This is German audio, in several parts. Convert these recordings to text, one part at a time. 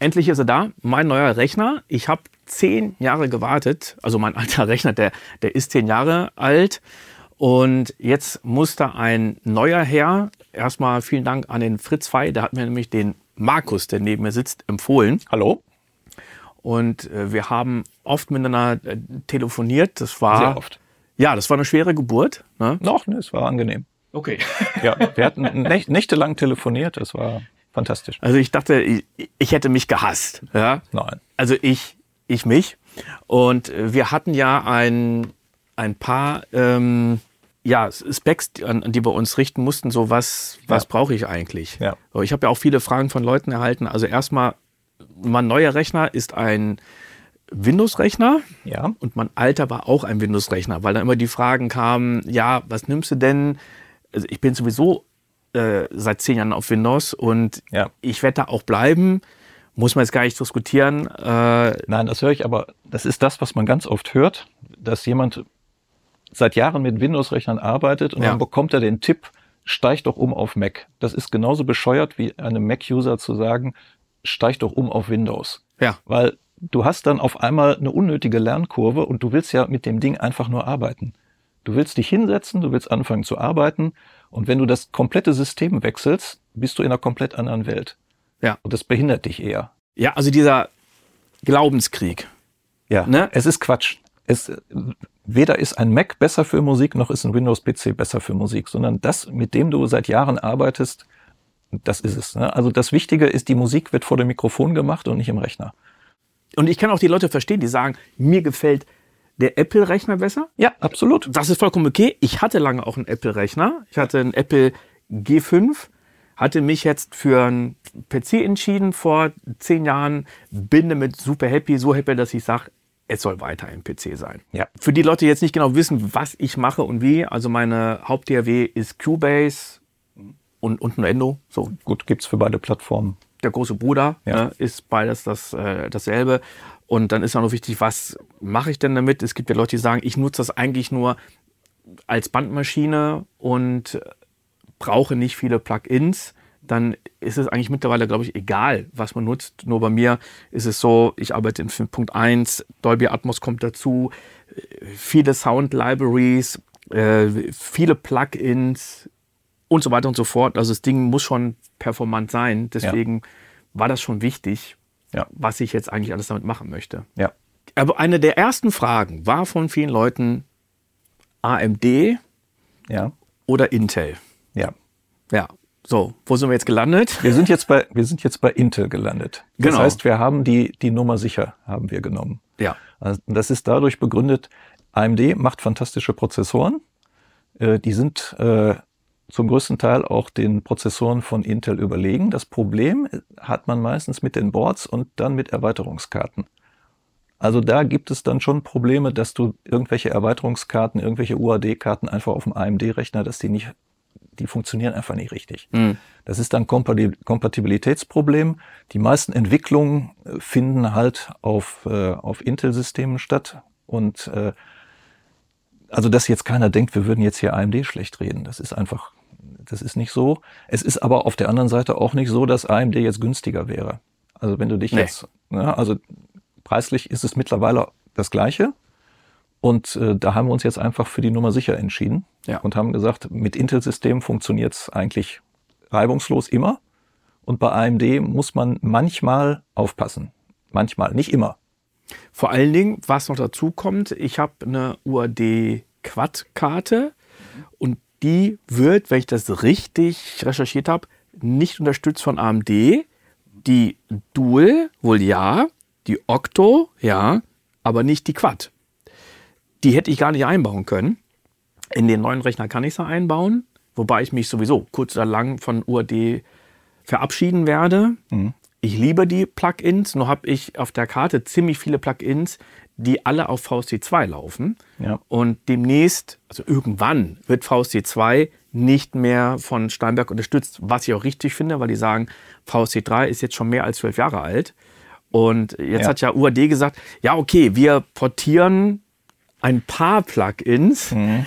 endlich ist er da, mein neuer Rechner. Ich habe zehn Jahre gewartet. Also mein alter Rechner, der, der ist zehn Jahre alt. Und jetzt muss da ein neuer her. Erstmal vielen Dank an den Fritz Fei. Der hat mir nämlich den Markus, der neben mir sitzt, empfohlen. Hallo. Und äh, wir haben oft miteinander äh, telefoniert. Das war. Sehr oft. Ja, das war eine schwere Geburt. Ne? Noch, ne, es war angenehm. Okay. Ja, wir hatten nächt, nächtelang telefoniert. Es war fantastisch. Also ich dachte, ich, ich hätte mich gehasst. Ja? Nein. Also ich, ich mich. Und wir hatten ja ein, ein paar ähm, ja, Specs, an, die wir uns richten mussten, so was, was ja. brauche ich eigentlich? Ja. So, ich habe ja auch viele Fragen von Leuten erhalten. Also erstmal, mein neuer Rechner ist ein Windows-Rechner ja. und mein alter war auch ein Windows-Rechner, weil dann immer die Fragen kamen, ja, was nimmst du denn? Also ich bin sowieso äh, seit zehn Jahren auf Windows und ja. ich werde da auch bleiben. Muss man jetzt gar nicht diskutieren. Äh, Nein, das höre ich, aber das ist das, was man ganz oft hört, dass jemand seit Jahren mit Windows-Rechnern arbeitet und ja. dann bekommt er den Tipp, steig doch um auf Mac. Das ist genauso bescheuert wie einem Mac-User zu sagen, steig doch um auf Windows. Ja. Weil du hast dann auf einmal eine unnötige Lernkurve und du willst ja mit dem Ding einfach nur arbeiten. Du willst dich hinsetzen, du willst anfangen zu arbeiten und wenn du das komplette System wechselst, bist du in einer komplett anderen Welt. Ja. Und das behindert dich eher. Ja, also dieser Glaubenskrieg. Ja, ne? es ist Quatsch. Es, weder ist ein Mac besser für Musik, noch ist ein Windows-PC besser für Musik, sondern das, mit dem du seit Jahren arbeitest, das ist es. Ne? Also das Wichtige ist, die Musik wird vor dem Mikrofon gemacht und nicht im Rechner. Und ich kann auch die Leute verstehen, die sagen, mir gefällt der Apple-Rechner besser. Ja, absolut. Das ist vollkommen okay. Ich hatte lange auch einen Apple-Rechner. Ich hatte einen Apple G5, hatte mich jetzt für einen PC entschieden vor zehn Jahren, bin damit super happy, so happy, dass ich sage, es soll weiter ein PC sein. Ja. Für die Leute, die jetzt nicht genau wissen, was ich mache und wie, also meine Haupt-DAW ist Cubase und, und Nuendo. So. Gut, gibt es für beide Plattformen. Der große Bruder ja. ne, ist beides das, äh, dasselbe. Und dann ist auch noch wichtig, was mache ich denn damit? Es gibt ja Leute, die sagen, ich nutze das eigentlich nur als Bandmaschine und brauche nicht viele Plugins dann ist es eigentlich mittlerweile, glaube ich, egal, was man nutzt. Nur bei mir ist es so, ich arbeite in 5.1, Dolby Atmos kommt dazu, viele Sound Libraries, äh, viele Plugins und so weiter und so fort. Also das Ding muss schon performant sein. Deswegen ja. war das schon wichtig, ja. was ich jetzt eigentlich alles damit machen möchte. Ja. Aber eine der ersten Fragen war von vielen Leuten AMD ja. oder Intel. Ja. Ja, so, wo sind wir jetzt gelandet? Wir sind jetzt bei, wir sind jetzt bei Intel gelandet. Das genau. heißt, wir haben die, die Nummer sicher, haben wir genommen. Ja. Also das ist dadurch begründet, AMD macht fantastische Prozessoren. Äh, die sind äh, zum größten Teil auch den Prozessoren von Intel überlegen. Das Problem hat man meistens mit den Boards und dann mit Erweiterungskarten. Also da gibt es dann schon Probleme, dass du irgendwelche Erweiterungskarten, irgendwelche UAD-Karten einfach auf dem AMD-Rechner, dass die nicht die funktionieren einfach nicht richtig. Mhm. Das ist dann Kompatibilitätsproblem. Die meisten Entwicklungen äh, finden halt auf, äh, auf Intel-Systemen statt. Und äh, also, dass jetzt keiner denkt, wir würden jetzt hier AMD schlecht reden. Das ist einfach, das ist nicht so. Es ist aber auf der anderen Seite auch nicht so, dass AMD jetzt günstiger wäre. Also wenn du dich nee. jetzt, ne, also preislich ist es mittlerweile das Gleiche. Und äh, da haben wir uns jetzt einfach für die Nummer sicher entschieden ja. und haben gesagt, mit Intel-System funktioniert es eigentlich reibungslos immer. Und bei AMD muss man manchmal aufpassen. Manchmal, nicht immer. Vor allen Dingen, was noch dazu kommt, ich habe eine UAD Quad-Karte und die wird, wenn ich das richtig recherchiert habe, nicht unterstützt von AMD. Die Dual wohl ja, die Octo ja, aber nicht die Quad. Die hätte ich gar nicht einbauen können. In den neuen Rechner kann ich sie einbauen, wobei ich mich sowieso kurz oder lang von UAD verabschieden werde. Mhm. Ich liebe die Plugins, nur habe ich auf der Karte ziemlich viele Plugins, die alle auf VST2 laufen. Ja. Und demnächst, also irgendwann, wird VST2 nicht mehr von Steinberg unterstützt, was ich auch richtig finde, weil die sagen, VST3 ist jetzt schon mehr als zwölf Jahre alt. Und jetzt ja. hat ja UAD gesagt, ja, okay, wir portieren ein paar Plugins mhm.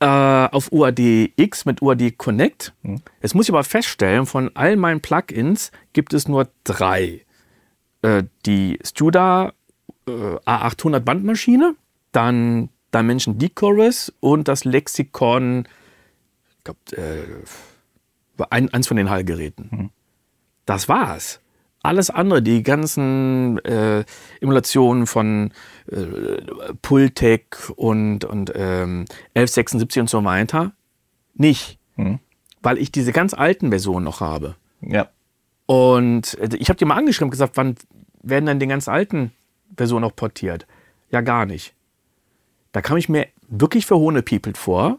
äh, auf UAD-X mit UAD Connect. Mhm. Jetzt muss ich aber feststellen, von all meinen Plugins gibt es nur drei, äh, die Studa A800 Bandmaschine, dann Dimension Decorus und das Lexikon, ich glaube, äh, ein, eins von den Hallgeräten. Mhm. Das war's. Alles andere, die ganzen äh, Emulationen von äh, Pultec und, und ähm, 1176 und so weiter, nicht. Mhm. Weil ich diese ganz alten Versionen noch habe. Ja. Und äh, ich habe dir mal angeschrieben und gesagt, wann werden dann die ganz alten Versionen noch portiert? Ja, gar nicht. Da kam ich mir wirklich für Hohne People vor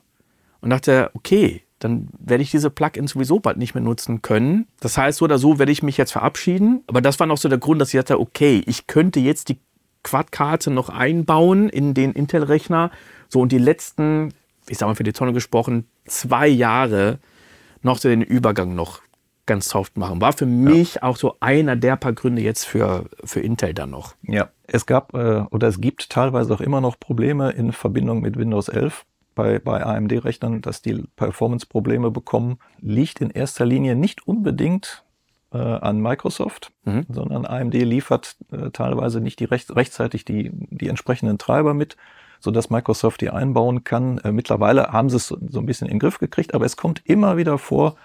und dachte, okay, dann werde ich diese Plugins sowieso bald nicht mehr nutzen können. Das heißt, so oder so werde ich mich jetzt verabschieden. Aber das war noch so der Grund, dass ich dachte, okay, ich könnte jetzt die Quad-Karte noch einbauen in den Intel-Rechner. So und die letzten, ich sag mal für die Tonne gesprochen, zwei Jahre noch so den Übergang noch ganz soft machen. War für mich ja. auch so einer der paar Gründe jetzt für, für Intel dann noch. Ja, es gab äh, oder es gibt teilweise auch immer noch Probleme in Verbindung mit Windows 11 bei, bei AMD-Rechnern, dass die Performance-Probleme bekommen, liegt in erster Linie nicht unbedingt äh, an Microsoft, mhm. sondern AMD liefert äh, teilweise nicht die recht, rechtzeitig die, die entsprechenden Treiber mit, sodass Microsoft die einbauen kann. Äh, mittlerweile haben sie es so, so ein bisschen in den Griff gekriegt, aber es kommt immer wieder vor,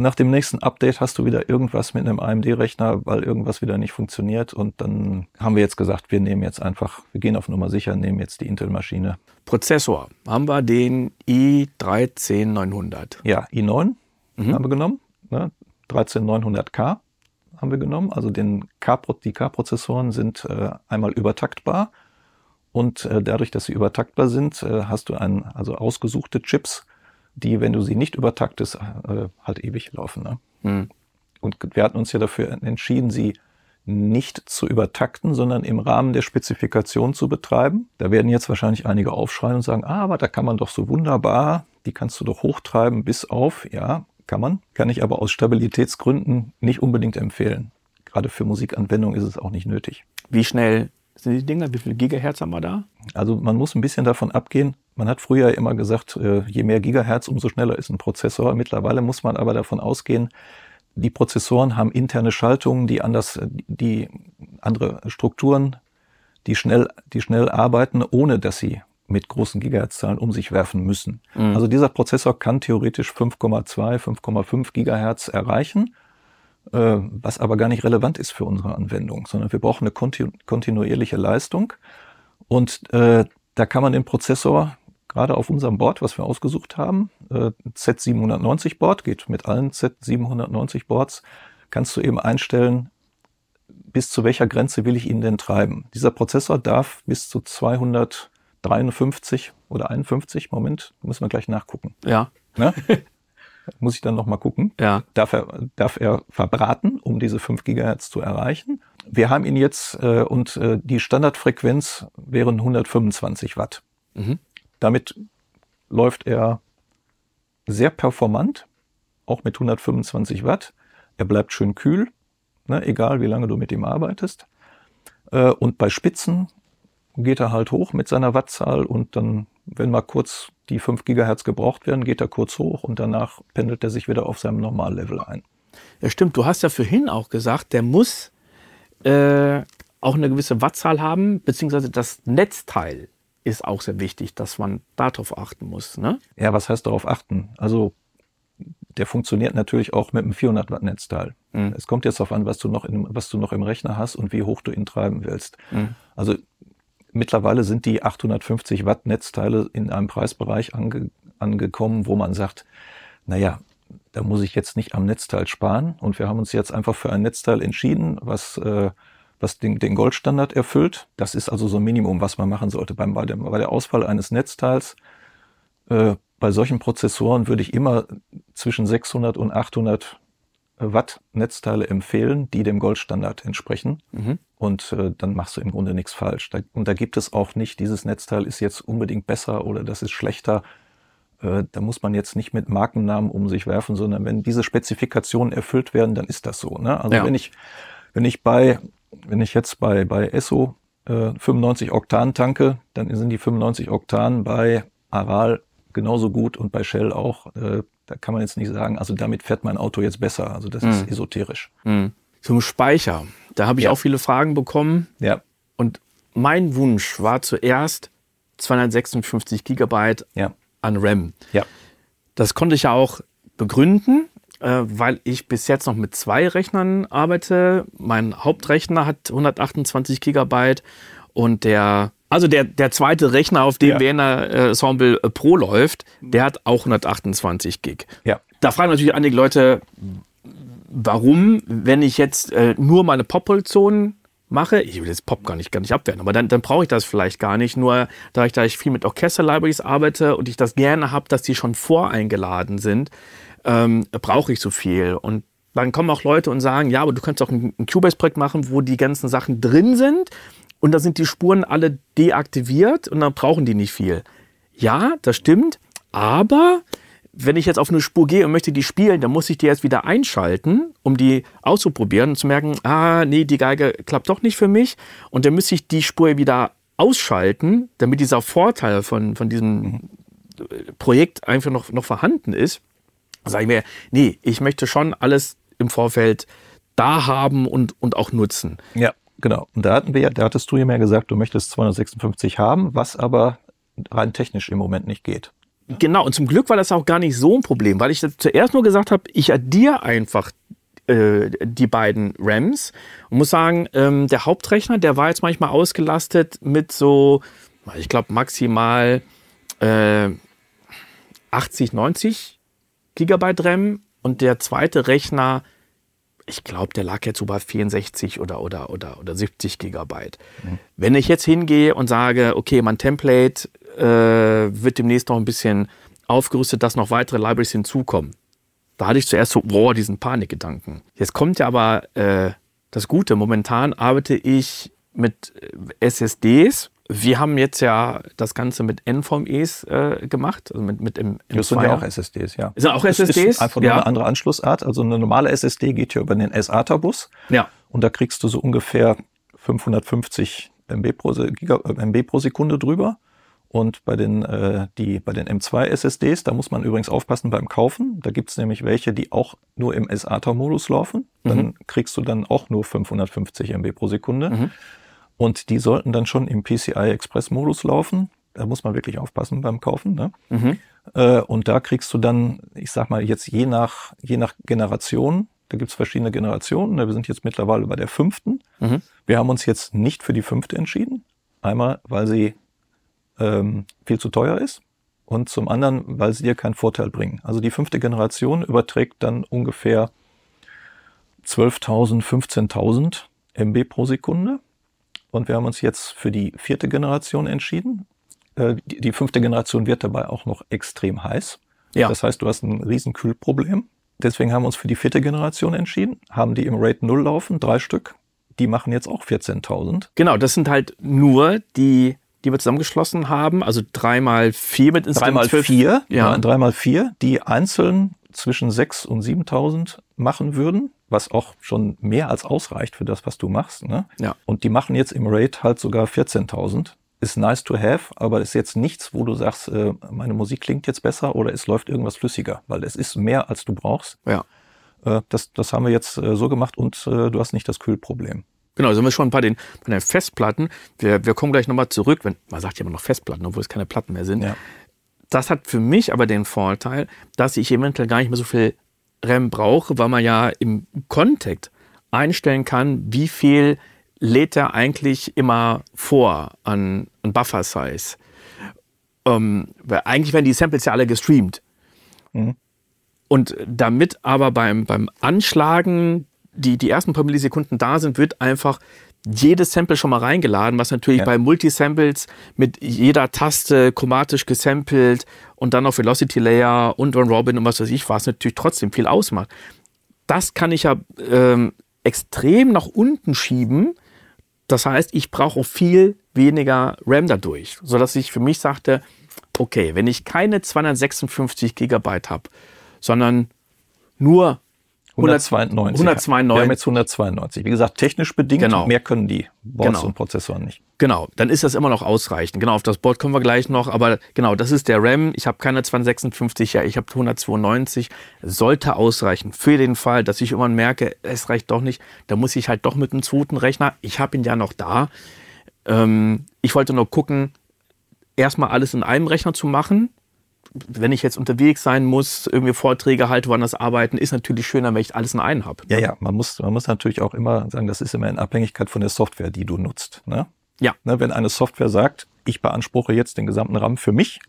nach dem nächsten Update hast du wieder irgendwas mit einem AMD-Rechner, weil irgendwas wieder nicht funktioniert. Und dann haben wir jetzt gesagt, wir nehmen jetzt einfach, wir gehen auf Nummer sicher, nehmen jetzt die Intel-Maschine. Prozessor haben wir den i13900. Ja, i9 mhm. haben wir genommen. Ne? 13900K haben wir genommen. Also den K die K-Prozessoren sind äh, einmal übertaktbar. Und äh, dadurch, dass sie übertaktbar sind, äh, hast du ein, also ausgesuchte Chips, die, wenn du sie nicht übertaktest, äh, halt ewig laufen. Ne? Mhm. Und wir hatten uns ja dafür entschieden, sie nicht zu übertakten, sondern im Rahmen der Spezifikation zu betreiben. Da werden jetzt wahrscheinlich einige aufschreien und sagen, ah, aber da kann man doch so wunderbar, die kannst du doch hochtreiben bis auf, ja, kann man, kann ich aber aus Stabilitätsgründen nicht unbedingt empfehlen. Gerade für Musikanwendungen ist es auch nicht nötig. Wie schnell sind die Dinger? Wie viele Gigahertz haben wir da? Also man muss ein bisschen davon abgehen. Man hat früher immer gesagt, äh, je mehr Gigahertz, umso schneller ist ein Prozessor. Mittlerweile muss man aber davon ausgehen, die Prozessoren haben interne Schaltungen, die anders, die andere Strukturen, die schnell, die schnell arbeiten, ohne dass sie mit großen Gigahertz-Zahlen um sich werfen müssen. Mhm. Also dieser Prozessor kann theoretisch 5,2, 5,5 Gigahertz erreichen was aber gar nicht relevant ist für unsere Anwendung, sondern wir brauchen eine kontinu kontinuierliche Leistung. Und äh, da kann man den Prozessor gerade auf unserem Board, was wir ausgesucht haben, äh, Z790 Board, geht mit allen Z790 Boards, kannst du eben einstellen, bis zu welcher Grenze will ich ihn denn treiben. Dieser Prozessor darf bis zu 253 oder 51, Moment, müssen wir gleich nachgucken. Ja. Ne? muss ich dann nochmal gucken. Ja. Darf er, darf er verbraten, um diese 5 Gigahertz zu erreichen. Wir haben ihn jetzt äh, und äh, die Standardfrequenz wären 125 Watt. Mhm. Damit läuft er sehr performant, auch mit 125 Watt. Er bleibt schön kühl, ne, egal wie lange du mit ihm arbeitest. Äh, und bei Spitzen geht er halt hoch mit seiner Wattzahl und dann, wenn mal kurz die 5 Gigahertz gebraucht werden, geht er kurz hoch und danach pendelt er sich wieder auf seinem Normallevel ein. Ja, stimmt. Du hast ja vorhin auch gesagt, der muss äh, auch eine gewisse Wattzahl haben, beziehungsweise das Netzteil ist auch sehr wichtig, dass man darauf achten muss. Ne? Ja, was heißt darauf achten? Also der funktioniert natürlich auch mit einem 400 Watt Netzteil. Mhm. Es kommt jetzt darauf an, was du noch in, was du noch im Rechner hast und wie hoch du ihn treiben willst. Mhm. Also Mittlerweile sind die 850 Watt Netzteile in einem Preisbereich ange, angekommen, wo man sagt, naja, da muss ich jetzt nicht am Netzteil sparen. Und wir haben uns jetzt einfach für ein Netzteil entschieden, was, äh, was den, den Goldstandard erfüllt. Das ist also so ein Minimum, was man machen sollte. Beim, bei, der, bei der Auswahl eines Netzteils, äh, bei solchen Prozessoren würde ich immer zwischen 600 und 800 Watt Netzteile empfehlen, die dem Goldstandard entsprechen. Mhm. Und äh, dann machst du im Grunde nichts falsch. Da, und da gibt es auch nicht, dieses Netzteil ist jetzt unbedingt besser oder das ist schlechter. Äh, da muss man jetzt nicht mit Markennamen um sich werfen, sondern wenn diese Spezifikationen erfüllt werden, dann ist das so. Ne? Also ja. wenn ich, wenn ich bei, wenn ich jetzt bei, bei ESSO äh, 95 Oktan tanke, dann sind die 95 Oktan bei Aral genauso gut und bei Shell auch. Äh, da kann man jetzt nicht sagen, also damit fährt mein Auto jetzt besser. Also das mhm. ist esoterisch. Mhm. Zum Speicher. Da habe ich Ja. auch viele Fragen bekommen. Ja, Und mein Wunsch war zuerst 256 Gigabyte ja, an RAM. ja. Das konnte ich ja auch begründen, äh, weil ich bis jetzt noch mit zwei Rechnern arbeite. Mein Hauptrechner hat 128 Gigabyte und der, also der, der zweite Rechner, auf dem Ja. Werner äh, Ensemble äh, Pro läuft, der hat auch 128 Gig. Ja, Da fragen natürlich einige Leute, warum, wenn ich jetzt äh, nur meine Pop-Produktion mache, ich will jetzt Pop gar nicht, gar nicht abwerten, aber dann, dann brauche ich das vielleicht gar nicht. Nur da ich, da ich viel mit Orchester-Libraries arbeite und ich das gerne habe, dass die schon voreingeladen sind, ähm, brauche ich so viel. Und dann kommen auch Leute und sagen, ja, aber du kannst auch ein, ein Cubase-Projekt machen, wo die ganzen Sachen drin sind und da sind die Spuren alle deaktiviert und dann brauchen die nicht viel. Ja, das stimmt, aber wenn ich jetzt auf eine Spur gehe und möchte die spielen, dann muss ich die erst wieder einschalten, um die auszuprobieren und zu merken, ah, nee, die Geige klappt doch nicht für mich. Und dann müsste ich die Spur wieder ausschalten, damit dieser Vorteil von, von diesem Projekt einfach noch, noch vorhanden ist. Sage ich mir, nee, ich möchte schon alles im Vorfeld da haben und, und auch nutzen. ja, genau. Und da hatten wir, ja- da hattest du ja mehr gesagt, du möchtest 256 haben, was aber rein technisch im Moment nicht geht. Genau, und zum Glück war das auch gar nicht so ein Problem, weil ich zuerst nur gesagt habe, ich addiere einfach äh, die beiden RAMs und muss sagen, ähm, der Hauptrechner, der war jetzt manchmal ausgelastet mit so, ich glaube maximal äh, 80, 90 Gigabyte RAM und der zweite Rechner, ich glaube, der lag jetzt so bei 64 oder, oder, oder, oder 70 Gigabyte. Wenn ich jetzt hingehe und sage, okay, mein Template wird demnächst noch ein bisschen aufgerüstet, dass noch weitere Libraries hinzukommen. Da hatte ich zuerst so, boah, diesen Panikgedanken. Jetzt kommt ja aber äh, das Gute. Momentan arbeite ich mit äh, SSDs. Wir haben jetzt ja das Ganze mit NVMEs äh, gemacht, also mit, mit im, im Das sind ja auch SSDs, ja. Sind auch Das SSDs? Ist einfach nur Ja. eine andere Anschlussart. Also eine normale SSD geht ja über den SATA-Bus. Ja. Und da kriegst du so ungefähr 550 MB pro, Giga, äh, MB pro Sekunde drüber. Und bei den, äh, die, bei den M2 SSDs, da muss man übrigens aufpassen beim Kaufen. Da gibt's nämlich welche, die auch nur im SATA-Modus laufen. Dann kriegst du dann auch nur 550 MB pro Sekunde. Und die sollten dann schon im PCI Express-Modus laufen. Da muss man wirklich aufpassen beim Kaufen. Ne? Äh, und da kriegst du dann, ich sag mal, jetzt je nach, je nach Generation, da gibt's verschiedene Generationen. ne? Wir sind jetzt mittlerweile bei der fünften. Wir haben uns jetzt nicht für die fünfte entschieden. Einmal, weil sie ähm, viel zu teuer ist und zum anderen, weil sie dir keinen Vorteil bringen. Also die fünfte Generation überträgt dann ungefähr 12.000, 15.000 MB pro Sekunde. Und wir haben uns jetzt für die vierte Generation entschieden. Äh, Die, die fünfte Generation wird dabei auch noch extrem heiß. Ja. Das heißt, du hast ein riesen Kühlproblem. Deswegen haben wir uns für die vierte Generation entschieden, haben die im Rate 0 laufen, drei Stück. Die machen jetzt auch 14.000. Genau, das sind halt nur die, die wir zusammengeschlossen haben. Also dreimal vier mit insgesamt Dreimal zwölf- vier, Ja. ja. dreimal vier, die einzeln zwischen 6 und 7.000 machen würden, was auch schon mehr als ausreicht für das, was du machst. Ne? Ja. Und die machen jetzt im Rate halt sogar 14.000. Ist nice to have, aber ist jetzt nichts, wo du sagst, äh, meine Musik klingt jetzt besser oder es läuft irgendwas flüssiger, weil es ist mehr, als du brauchst. Ja. Äh, das, das haben wir jetzt äh, so gemacht und äh, du hast nicht das Kühlproblem. Genau, sind wir schon bei den, bei den Festplatten. Wir, wir kommen gleich nochmal zurück, wenn, man sagt ja immer noch Festplatten, obwohl es keine Platten mehr sind. Ja. Das hat für mich aber den Vorteil, dass ich eventuell gar nicht mehr so viel RAM brauche, weil man ja im Contact einstellen kann, wie viel lädt er eigentlich immer vor an, an Buffer Size. Ähm, weil eigentlich werden die Samples ja alle gestreamt. Mhm. Und damit aber beim, beim Anschlagen die, die ersten paar Millisekunden da sind, wird einfach jedes Sample schon mal reingeladen, was natürlich Ja. bei Multisamples mit jeder Taste chromatisch gesampelt und dann auf Velocity Layer und One Robin und was weiß ich was natürlich trotzdem viel ausmacht. Das kann ich ja ähm, extrem nach unten schieben. Das heißt, ich brauche auch viel weniger RAM dadurch, sodass ich für mich sagte, okay, wenn ich keine 256 Gigabyte habe, sondern nur 192. 192. Wir haben jetzt 192. Wie gesagt, technisch bedingt, Genau. mehr können die Boards Genau. und Prozessoren nicht. Genau, dann ist das immer noch ausreichend. Genau, auf das Board kommen wir gleich noch, aber genau, das ist der RAM. Ich habe keine 256, ja, ich habe 192. Sollte ausreichen. Für den Fall, dass ich irgendwann merke, es reicht doch nicht, da muss ich halt doch mit einem zweiten Rechner. Ich habe ihn ja noch da. Ähm, ich wollte nur gucken, erstmal alles in einem Rechner zu machen. Wenn ich jetzt unterwegs sein muss, irgendwie Vorträge halte, woanders arbeiten, ist natürlich schöner, wenn ich alles in einem habe. Ja, ja, man muss, man muss natürlich auch immer sagen, das ist immer in Abhängigkeit von der Software, die du nutzt. Ne? Ja. Ne, wenn eine Software sagt, ich beanspruche jetzt den gesamten RAM für mich,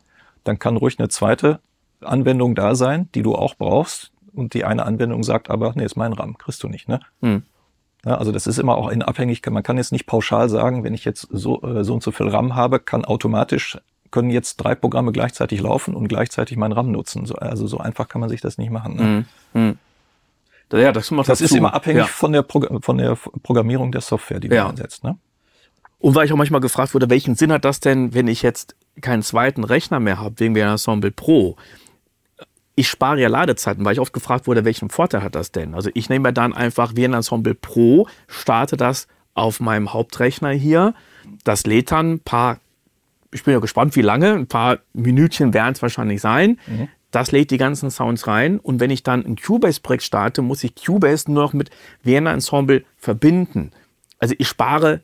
dann kann ruhig eine zweite Anwendung da sein, die du auch brauchst. Und die eine Anwendung sagt aber, nee, ist mein RAM, kriegst du nicht. Ne? Hm. Ja, also das ist immer auch in Abhängigkeit. Man kann jetzt nicht pauschal sagen, wenn ich jetzt so, äh, so und so viel RAM habe, kann automatisch können jetzt drei Programme gleichzeitig laufen und gleichzeitig meinen RAM nutzen. So, also so einfach kann man sich das nicht machen. Ne? Hm. Ja, das, noch Das ist immer abhängig Ja. von, der von der Programmierung der Software, die du Ja. einsetzt. Ne? Und weil ich auch manchmal gefragt wurde, welchen Sinn hat das denn, wenn ich jetzt keinen zweiten Rechner mehr habe, wegen der Ensemble Pro? Ich spare ja Ladezeiten, weil ich oft gefragt wurde, welchen Vorteil hat das denn? Also ich nehme mir dann einfach wie ein Ensemble Pro, starte das auf meinem Hauptrechner hier. Das lädt dann ein paar, ich bin ja gespannt, wie lange, ein paar Minütchen werden es wahrscheinlich sein. Das lädt die ganzen Sounds rein. Und wenn ich dann ein Cubase-Projekt starte, muss ich Cubase nur noch mit Vienna Ensemble verbinden. Also ich spare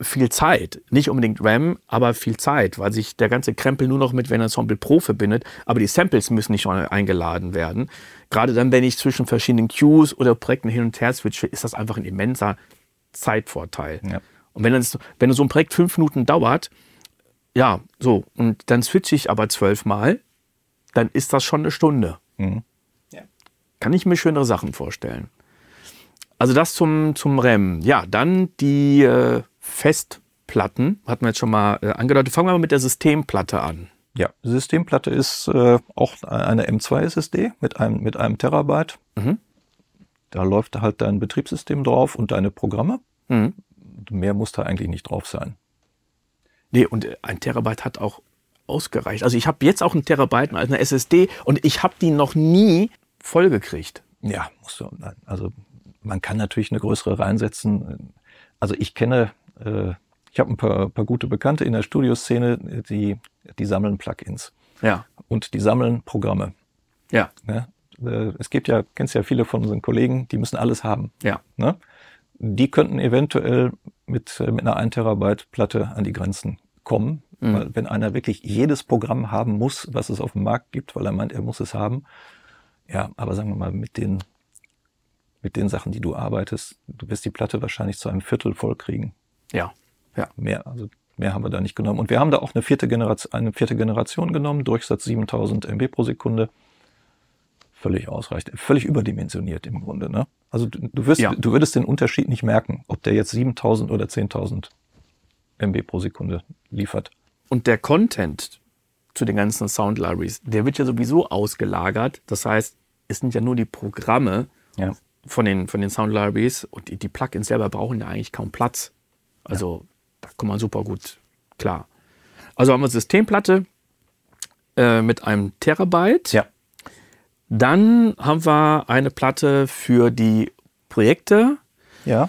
viel Zeit. Nicht unbedingt RAM, aber viel Zeit, weil sich der ganze Krempel nur noch mit Vienna Ensemble Pro verbindet. Aber die Samples müssen nicht schon eingeladen werden. Gerade dann, wenn ich zwischen verschiedenen Queues oder Projekten hin und her switche, ist das einfach ein immenser Zeitvorteil. Ja. Und wenn, das, wenn so ein Projekt fünf Minuten dauert, ja, so, und dann switche ich aber zwölfmal, dann ist das schon eine Stunde. Mhm. Kann ich mir schönere Sachen vorstellen. Also das zum, zum RAM. Ja, dann die äh, Festplatten, hatten wir jetzt schon mal äh, angedeutet. Fangen wir mal mit der Systemplatte an. Ja, die Systemplatte ist äh, auch eine M2 SSD mit einem, mit einem Terabyte. Mhm. Da läuft halt dein Betriebssystem drauf und deine Programme. Mhm. Mehr muss da eigentlich nicht drauf sein. Nee, und äh, ein Terabyte hat auch ausgereicht. Also ich habe jetzt auch einen Terabyte als eine SSD und ich habe die noch nie vollgekriegt. Ja, musst du. Also man kann natürlich eine größere reinsetzen. Also ich kenne, äh, ich habe ein paar, paar gute Bekannte in der Studioszene, die, die sammeln Plugins Ja, und die sammeln Programme. ja, Ne? Äh, Es gibt ja, kennst ja viele von unseren Kollegen, die müssen alles haben. ja. Ne? Die könnten eventuell mit, äh, mit einer 1 Terabyte Platte an die Grenzen kommen. Mhm. Weil wenn einer wirklich jedes Programm haben muss, was es auf dem Markt gibt, weil er meint, er muss es haben. Ja, aber sagen wir mal, mit den, mit den Sachen, die du arbeitest, du wirst die Platte wahrscheinlich zu einem Viertel voll kriegen. Ja, ja. Mehr, also mehr haben wir da nicht genommen. Und wir haben da auch eine vierte Generation, eine vierte Generation genommen, Durchsatz 7000 MB pro Sekunde. Völlig ausreichend, völlig überdimensioniert im Grunde. Ne? Also du, du, wirst, Ja. du würdest den Unterschied nicht merken, ob der jetzt 7000 oder 10.000 MB pro Sekunde liefert. Und der Content zu den ganzen Sound Libraries, der wird ja sowieso ausgelagert. Das heißt, es sind ja nur die Programme Ja. von den, von den Sound Libraries und die, die Plugins selber brauchen ja eigentlich kaum Platz. Also da kommt man super gut klar. Also haben wir Systemplatte äh, mit einem Terabyte. Ja. Dann haben wir eine Platte für die Projekte. Ja.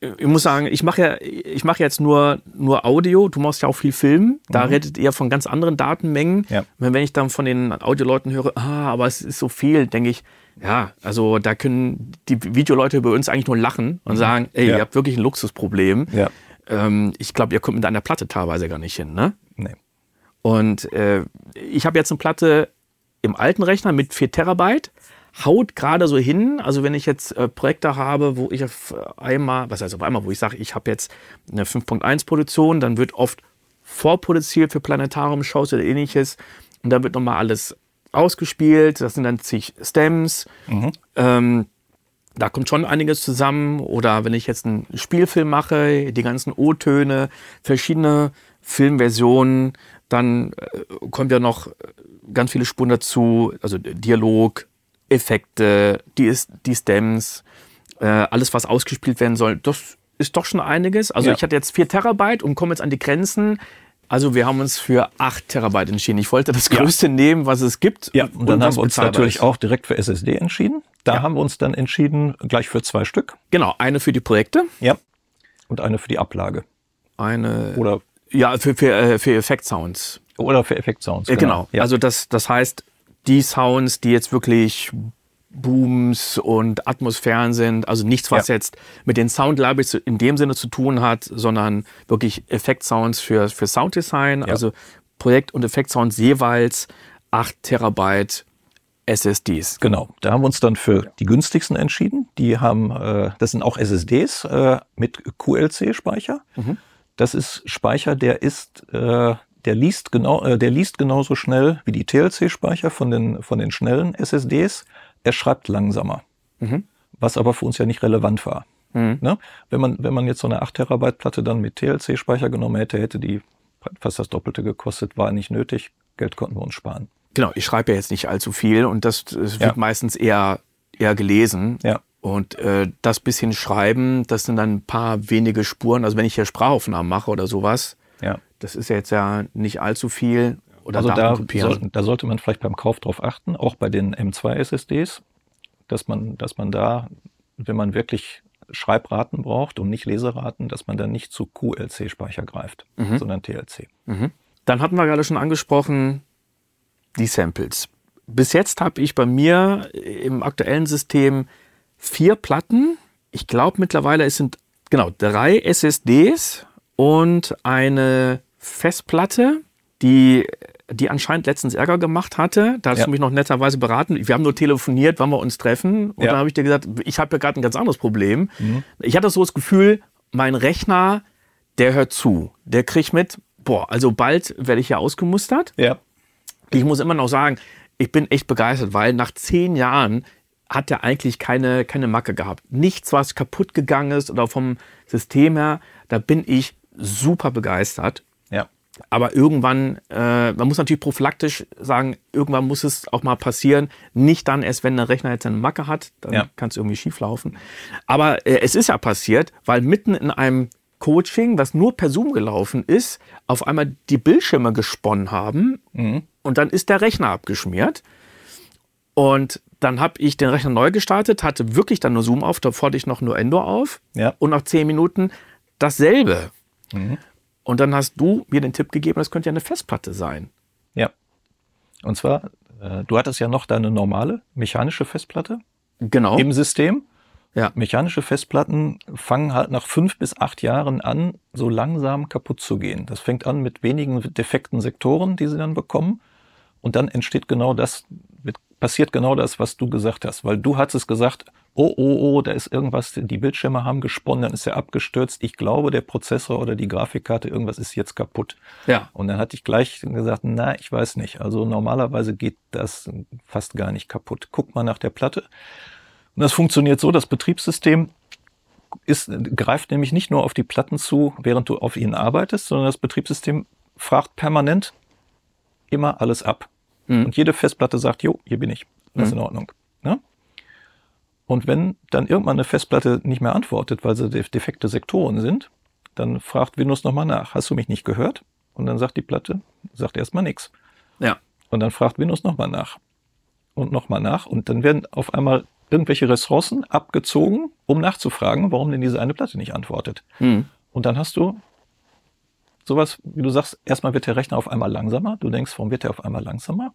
Ich muss sagen, ich mache ja, ich mache jetzt nur, nur Audio. Du machst ja auch viel Film. Da redet ihr von ganz anderen Datenmengen. Ja. Wenn ich dann von den Audioleuten höre, ah, aber es ist so viel, denke ich, ja, also da können die Videoleute über uns eigentlich nur lachen und sagen, ey, Ja. ihr habt wirklich ein Luxusproblem. Ja. Ähm, ich glaube, ihr kommt mit einer Platte teilweise gar nicht hin, ne? Nee. Und äh, ich habe jetzt eine Platte im alten Rechner mit 4 Terabyte, haut gerade so hin. Also wenn ich jetzt äh, Projekte habe, wo ich auf einmal, was heißt auf einmal, wo ich sage, ich habe jetzt eine 5.1 Produktion, dann wird oft vorproduziert für Planetarium-Shows oder ähnliches. Und dann wird nochmal alles ausgespielt. Das sind dann zig Stems. Ähm, da kommt schon einiges zusammen. Oder wenn ich jetzt einen Spielfilm mache, die ganzen O-Töne, verschiedene Filmversionen, dann äh, kommt ja noch ganz viele Spuren dazu, also Dialog, Effekte, die, die Stems, äh, alles, was ausgespielt werden soll. Das ist doch schon einiges. Also Ja. ich hatte jetzt 4 Terabyte und komme jetzt an die Grenzen. Also wir haben uns für 8 Terabyte entschieden. Ich wollte das größte ja. nehmen, was es gibt. Ja, und, dann haben wir uns natürlich ist. auch direkt für SSD entschieden. Da ja. haben wir uns dann entschieden, gleich für zwei Stück. Genau, eine für die Projekte. Ja. Und eine für die Ablage. Eine. Oder. Ja, für, für, äh, für Effekt-Sounds. Oder für Effekt-Sounds. Genau. genau. Ja. Also das, das heißt, die Sounds, die jetzt wirklich Booms und Atmosphären sind. Also nichts, was ja. jetzt mit den Sound Libraries in dem Sinne zu tun hat, sondern wirklich Effekt-Sounds für, für Sounddesign. Ja. Also Projekt- und Effekt-Sounds jeweils 8 Terabyte SSDs. Genau, da haben wir uns dann für die günstigsten entschieden. Die haben, äh, das sind auch SSDs äh, mit QLC-Speicher. Mhm. Das ist Speicher, der ist, äh, der liest genau, äh, der liest genauso schnell wie die TLC-Speicher von den von den schnellen SSDs er schreibt langsamer. Mhm. Was aber für uns ja nicht relevant war. Mhm. Ne? Wenn, man, wenn man jetzt so eine 8 Terabyte Platte dann mit TLC-Speicher genommen hätte, hätte die fast das Doppelte gekostet, war nicht nötig. Geld konnten wir uns sparen. Genau, ich schreibe ja jetzt nicht allzu viel und das, das wird ja. meistens eher, eher gelesen. Ja. Und äh, das bisschen Schreiben, das sind dann ein paar wenige Spuren. Also wenn ich hier Sprachaufnahmen mache oder sowas, ja. Das ist ja jetzt ja nicht allzu viel. Oder also da, soll, da sollte man vielleicht beim Kauf drauf achten, auch bei den M2 SSDs, dass man, dass man da, wenn man wirklich Schreibraten braucht und nicht Leseraten, dass man dann nicht zu QLC-Speicher greift, mhm. sondern TLC. Mhm. Dann hatten wir gerade schon angesprochen, die Samples. Bis jetzt habe ich bei mir im aktuellen System vier Platten. Ich glaube mittlerweile es sind genau drei SSDs und eine Festplatte, die die anscheinend letztens Ärger gemacht hatte. Da hast ja. du mich noch netterweise beraten. Wir haben nur telefoniert, wann wir uns treffen. Und ja. dann habe ich dir gesagt, ich habe ja gerade ein ganz anderes Problem. Mhm. Ich hatte so das Gefühl, mein Rechner, der hört zu. Der kriegt mit, boah, also bald werde ich ja ausgemustert. Ja. Ich muss immer noch sagen, ich bin echt begeistert, weil nach zehn Jahren hat er eigentlich keine, keine Macke gehabt. Nichts, was kaputt gegangen ist oder vom System her. Da bin ich super begeistert. Aber irgendwann, äh, man muss natürlich prophylaktisch sagen, irgendwann muss es auch mal passieren. Nicht dann erst, wenn der Rechner jetzt eine Macke hat, dann ja. kann es irgendwie schief laufen. Aber äh, es ist ja passiert, weil mitten in einem Coaching, was nur per Zoom gelaufen ist, auf einmal die Bildschirme gesponnen haben mhm. und dann ist der Rechner abgeschmiert. Und dann habe ich den Rechner neu gestartet, hatte wirklich dann nur Zoom auf, davor hatte ich noch nur Endo auf. Ja. Und nach zehn Minuten dasselbe. Mhm. Und dann hast du mir den Tipp gegeben, das könnte ja eine Festplatte sein. Ja. Und zwar, äh, du hattest ja noch deine normale mechanische Festplatte. Genau. Im System. Ja. Mechanische Festplatten fangen halt nach fünf bis acht Jahren an, so langsam kaputt zu gehen. Das fängt an mit wenigen defekten Sektoren, die sie dann bekommen. Und dann entsteht genau das, passiert genau das, was du gesagt hast. Weil du hattest gesagt, oh, oh, oh, da ist irgendwas, die Bildschirme haben gesponnen, dann ist er abgestürzt. Ich glaube, der Prozessor oder die Grafikkarte, irgendwas ist jetzt kaputt. Ja. Und dann hatte ich gleich gesagt, na, ich weiß nicht. Also normalerweise geht das fast gar nicht kaputt. Guck mal nach der Platte. Und das funktioniert so, das Betriebssystem ist, greift nämlich nicht nur auf die Platten zu, während du auf ihnen arbeitest, sondern das Betriebssystem fragt permanent immer alles ab. Mhm. Und jede Festplatte sagt, jo, hier bin ich. Das ist mhm. in Ordnung. Ne? Und wenn dann irgendwann eine Festplatte nicht mehr antwortet, weil sie defekte Sektoren sind, dann fragt Windows nochmal nach. Hast du mich nicht gehört? Und dann sagt die Platte, sagt erstmal nichts. Ja. Und dann fragt Windows nochmal nach. Und nochmal nach. Und dann werden auf einmal irgendwelche Ressourcen abgezogen, um nachzufragen, warum denn diese eine Platte nicht antwortet. Mhm. Und dann hast du sowas, wie du sagst, erstmal wird der Rechner auf einmal langsamer. Du denkst, warum wird er auf einmal langsamer?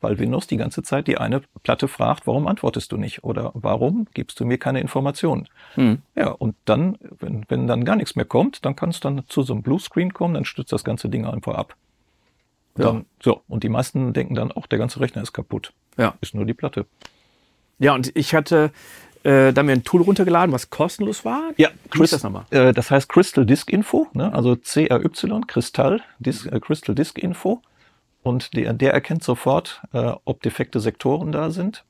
Weil Windows die ganze Zeit die eine Platte fragt, warum antwortest du nicht oder warum gibst du mir keine Informationen. Hm. Ja, und dann, wenn, wenn dann gar nichts mehr kommt, dann kann es dann zu so einem Bluescreen kommen, dann stützt das ganze Ding einfach ab. Dann, ja. So, und die meisten denken dann, auch der ganze Rechner ist kaputt. Ja. Ist nur die Platte. Ja, und ich hatte äh, da mir ein Tool runtergeladen, was kostenlos war. Ja, Chris, das nochmal. Äh, das heißt Crystal Disk Info, ne? also C-R-Y, Kristall, Disk, äh, Crystal Disk Info. Und der, der erkennt sofort, äh, ob defekte Sektoren da sind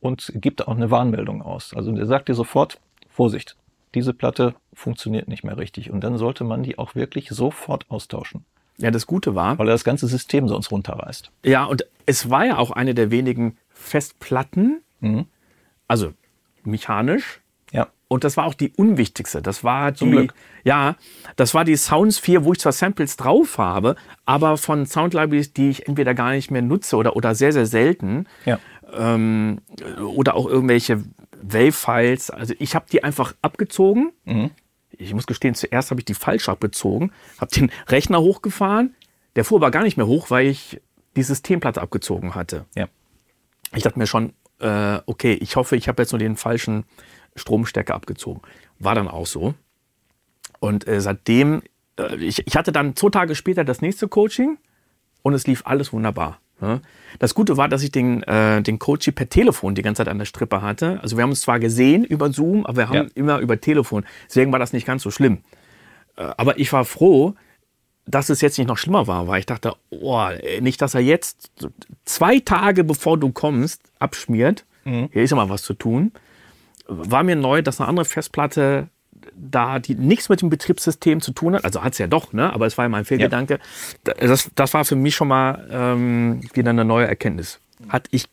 und gibt auch eine Warnmeldung aus. Also der sagt dir sofort, Vorsicht, diese Platte funktioniert nicht mehr richtig. Und dann sollte man die auch wirklich sofort austauschen. Ja, das Gute war. Weil er das ganze System sonst runterreißt. Ja, und es war ja auch eine der wenigen Festplatten, mhm. also mechanisch. Und das war auch die unwichtigste. Das war Zum die, Glück. ja, das war die Sounds 4, wo ich zwar Samples drauf habe, aber von Sound Libraries, die ich entweder gar nicht mehr nutze oder, oder sehr, sehr selten. Ja. Ähm, oder auch irgendwelche Wave-Files. Also ich habe die einfach abgezogen. Mhm. Ich muss gestehen, zuerst habe ich die falsch abgezogen, habe den Rechner hochgefahren. Der fuhr aber gar nicht mehr hoch, weil ich die Systemplatte abgezogen hatte. Ja. Ich dachte mir schon, äh, okay, ich hoffe, ich habe jetzt nur den falschen Stromstecker abgezogen. War dann auch so. Und äh, seitdem, äh, ich, ich hatte dann zwei Tage später das nächste Coaching und es lief alles wunderbar. Ne? Das Gute war, dass ich den, äh, den Coach per Telefon die ganze Zeit an der Strippe hatte. Also wir haben uns zwar gesehen über Zoom, aber wir haben Ja. immer über Telefon. Deswegen war das nicht ganz so schlimm. Äh, aber ich war froh, dass es jetzt nicht noch schlimmer war, weil ich dachte, oh, nicht, dass er jetzt zwei Tage bevor du kommst abschmiert. Hier ist ja mal was zu tun. War mir neu, dass eine andere Festplatte da, die nichts mit dem Betriebssystem zu tun hat. Also hat es ja doch, ne? aber es war ja mein Fehlgedanke. Das, das war für mich schon mal ähm, wieder eine neue Erkenntnis. Hatte ich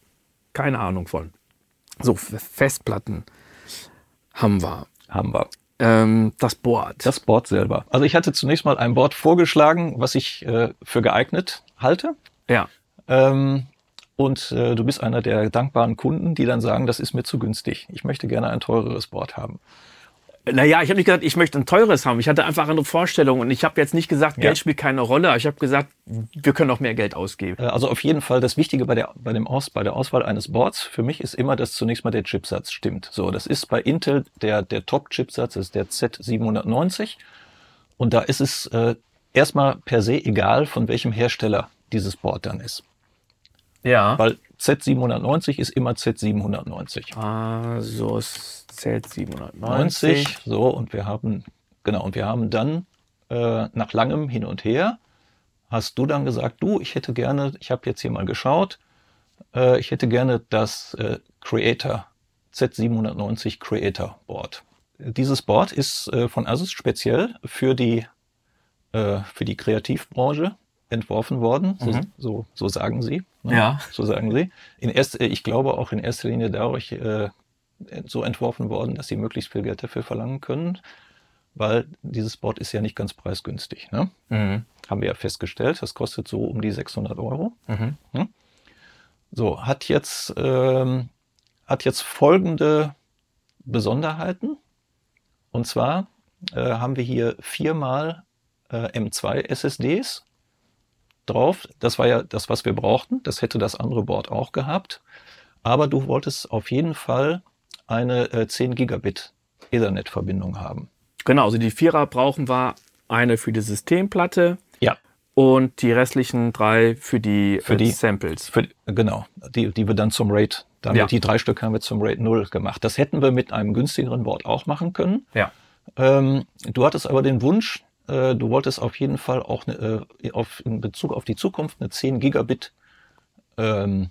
keine Ahnung von. So, Festplatten haben wir. Haben wir. Ähm, das Board. Das Board selber. Also ich hatte zunächst mal ein Board vorgeschlagen, was ich äh, für geeignet halte. ja. Ähm, und äh, du bist einer der dankbaren Kunden, die dann sagen, das ist mir zu günstig. Ich möchte gerne ein teureres Board haben. Naja, ich habe nicht gesagt, ich möchte ein teures haben. Ich hatte einfach eine Vorstellung und ich habe jetzt nicht gesagt, Ja. Geld spielt keine Rolle. Ich habe gesagt, wir können auch mehr Geld ausgeben. Äh, Also auf jeden Fall das Wichtige bei der, bei, dem Aus, bei der Auswahl eines Boards für mich ist immer, dass zunächst mal der Chipsatz stimmt. So, das ist bei Intel der, der Top-Chipsatz ist der Z790 und da ist es äh, erstmal per se egal, von welchem Hersteller dieses Board dann ist. Ja. Weil Z790 ist immer Z790. Also es zählt 790. 90, so, und wir haben, genau, und wir haben dann äh, nach langem Hin und Her, hast du dann gesagt, du, ich hätte gerne, ich habe jetzt hier mal geschaut, äh, ich hätte gerne das äh, Creator, Z790 Creator Board. Dieses Board ist äh, von Asus speziell für die, äh, für die Kreativbranche entworfen worden, so, so, so sagen sie. Ne? Ja. So sagen sie. In erst, ich glaube auch in erster Linie dadurch äh, so entworfen worden, dass sie möglichst viel Geld dafür verlangen können, weil dieses Board ist ja nicht ganz preisgünstig. Ne? Mhm. Haben wir ja festgestellt, das kostet so um die 600 Euro. Mhm. So, hat jetzt, ähm, hat jetzt folgende Besonderheiten. Und zwar äh, haben wir hier viermal äh, M2 SSDs drauf. Das war ja das, was wir brauchten. Das hätte das andere Board auch gehabt. Aber du wolltest auf jeden Fall eine äh, 10 Gigabit Ethernet-Verbindung haben. Genau, also die Vierer brauchen wir eine für die Systemplatte Ja. und die restlichen drei für die, Für äh, die- Samples. Für, genau, die, die wir dann zum RAID, damit Ja. die drei Stück haben wir zum RAID 0 gemacht. Das hätten wir mit einem günstigeren Board auch machen können. Ja. Ähm, du hattest aber den Wunsch, äh, du wolltest auf jeden Fall auch ne, äh, auf, in Bezug auf die Zukunft eine 10 Gigabit ähm,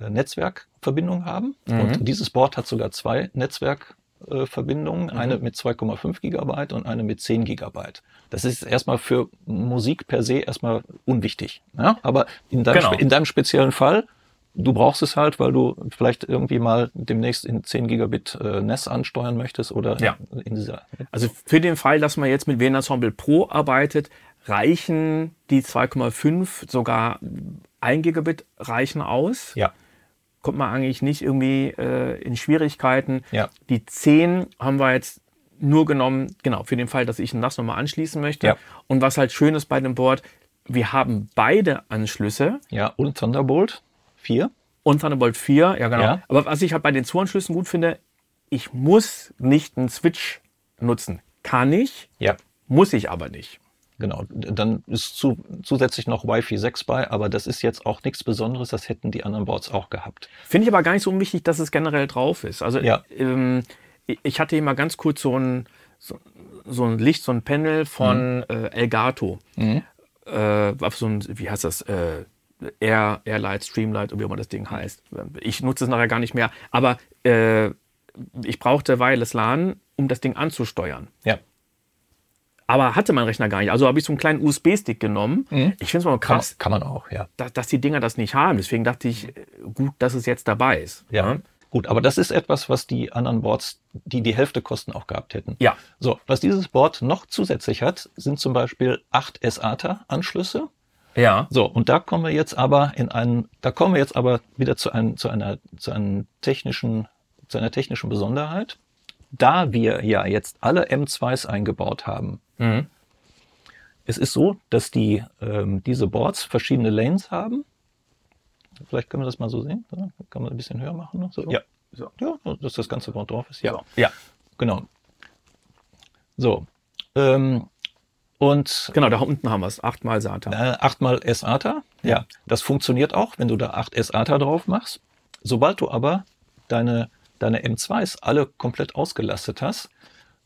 äh, Netzwerkverbindung haben. Und dieses Board hat sogar zwei Netzwerkverbindungen, eine mit 2,5 Gigabyte und eine mit 10 Gigabyte. Das ist erstmal für Musik per se erstmal unwichtig. Ja? Aber in deinem, Genau. in deinem speziellen Fall, du brauchst es halt, weil du vielleicht irgendwie mal demnächst in 10 Gigabit äh, NES ansteuern möchtest oder Ja. in dieser Also für den Fall, dass man jetzt mit WLAN Ensemble Pro arbeitet, reichen die 2,5 sogar 1 Gigabit reichen aus. Ja. Kommt man eigentlich nicht irgendwie äh, in Schwierigkeiten. Ja. Die 10 haben wir jetzt nur genommen, genau, für den Fall, dass ich ein NAS nochmal anschließen möchte. Ja. Und was halt schön ist bei dem Board, wir haben beide Anschlüsse Ja, und Thunderbolt 4. und Thunderbolt 4, ja genau. Ja. Aber was ich halt bei den Zuanschlüssen gut finde, ich muss nicht einen Switch nutzen. Kann ich, Ja. muss ich aber nicht. Genau, dann ist zu, zusätzlich noch Wi-Fi 6 bei, aber das ist jetzt auch nichts Besonderes, das hätten die anderen Boards auch gehabt. Finde ich aber gar nicht so unwichtig, dass es generell drauf ist. Also Ja. ähm, ich- hatte hier mal ganz kurz so ein, so, so ein Licht, so ein Panel von äh, Elgato. Äh, auf so ein, wie heißt das? Äh, Air, Airlight, Streamlight, oder wie immer das Ding heißt. Ich nutze es nachher gar nicht mehr. Aber äh, ich brauchte Wireless LAN, um das Ding anzusteuern. Ja. Aber hatte mein Rechner gar nicht. Also habe ich so einen kleinen USB-Stick genommen. Ich finde es mal Kann, krass, kann man auch, ja. dass, dass die Dinger das nicht haben. Deswegen dachte ich, gut, dass es jetzt dabei ist. Ja. Gut, aber das ist etwas, was die anderen Boards, die die Hälfte Kosten auch gehabt hätten. Ja. So, was dieses Board noch zusätzlich hat, sind zum Beispiel acht SATA-Anschlüsse. Ja. So, und da kommen wir jetzt aber in einen, da kommen wir jetzt aber wieder zu, einem, zu einer, zu einem technischen, zu einer technischen Besonderheit. Da wir ja jetzt alle M2s eingebaut haben, Mhm. es ist so, dass die, ähm, diese Boards verschiedene Lanes haben. Vielleicht können wir das mal so sehen. Oder? Kann man ein bisschen höher machen? Noch? So. Ja. So. ja, dass das ganze Board drauf ist. Ja, Ja. genau. So. Ähm, und Genau, da unten haben wir es. Achtmal SATA. äh, achtmal SATA. Ja, das funktioniert auch, wenn du da acht SATA drauf machst. Sobald du aber deine, deine M2s alle komplett ausgelastet hast,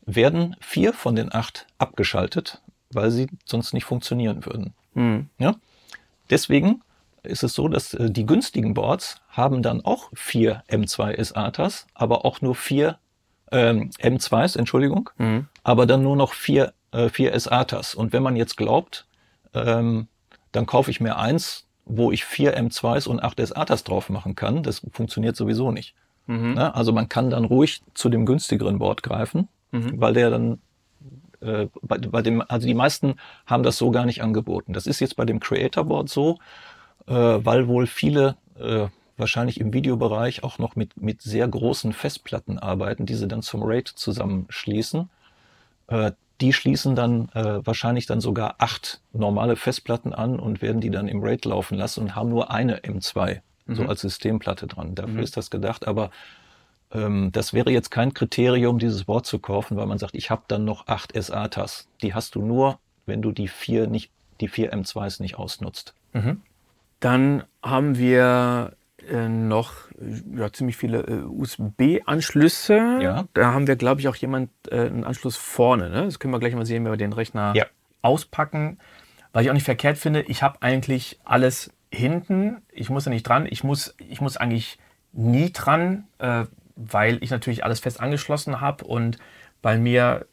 werden vier von den acht abgeschaltet, weil sie sonst nicht funktionieren würden. Mhm. Ja? Deswegen ist es so, dass äh, die günstigen Boards haben dann auch vier M2 SATAs, aber auch nur vier ähm, M2s, Entschuldigung, Mhm. aber dann nur noch vier, äh, vier SATAs. Und wenn man jetzt glaubt, ähm, dann kaufe ich mir eins, wo ich vier M2s und acht SATAs drauf machen kann, das funktioniert sowieso nicht. Mhm. Ne? Also man kann dann ruhig zu dem günstigeren Board greifen, Mhm. weil der dann äh, bei, bei dem, also die meisten haben das so gar nicht angeboten. Das ist jetzt bei dem Creator Board so, äh, weil wohl viele äh, wahrscheinlich im Videobereich auch noch mit, mit sehr großen Festplatten arbeiten, die sie dann zum RAID zusammenschließen. Die schließen dann äh, wahrscheinlich dann sogar acht normale Festplatten an und werden die dann im RAID laufen lassen und haben nur eine M2 so Mhm. als Systemplatte dran. Dafür Mhm. ist das gedacht, aber ähm, das wäre jetzt kein Kriterium, dieses Board zu kaufen, weil man sagt, ich habe dann noch acht SATAs. Die hast du nur, wenn du die vier nicht, die vier M2s nicht ausnutzt. Mhm. Dann haben wir äh, noch äh, ja, ziemlich viele äh, USB-Anschlüsse. Ja. Da haben wir, glaube ich, auch jemand äh, einen Anschluss vorne. Ne? Das können wir gleich mal sehen, wenn wir den Rechner Ja. auspacken. Was ich auch nicht verkehrt finde, ich habe eigentlich alles hinten. Ich muss da nicht dran. Ich muss, ich muss eigentlich nie dran, äh, weil ich natürlich alles fest angeschlossen habe und bei mir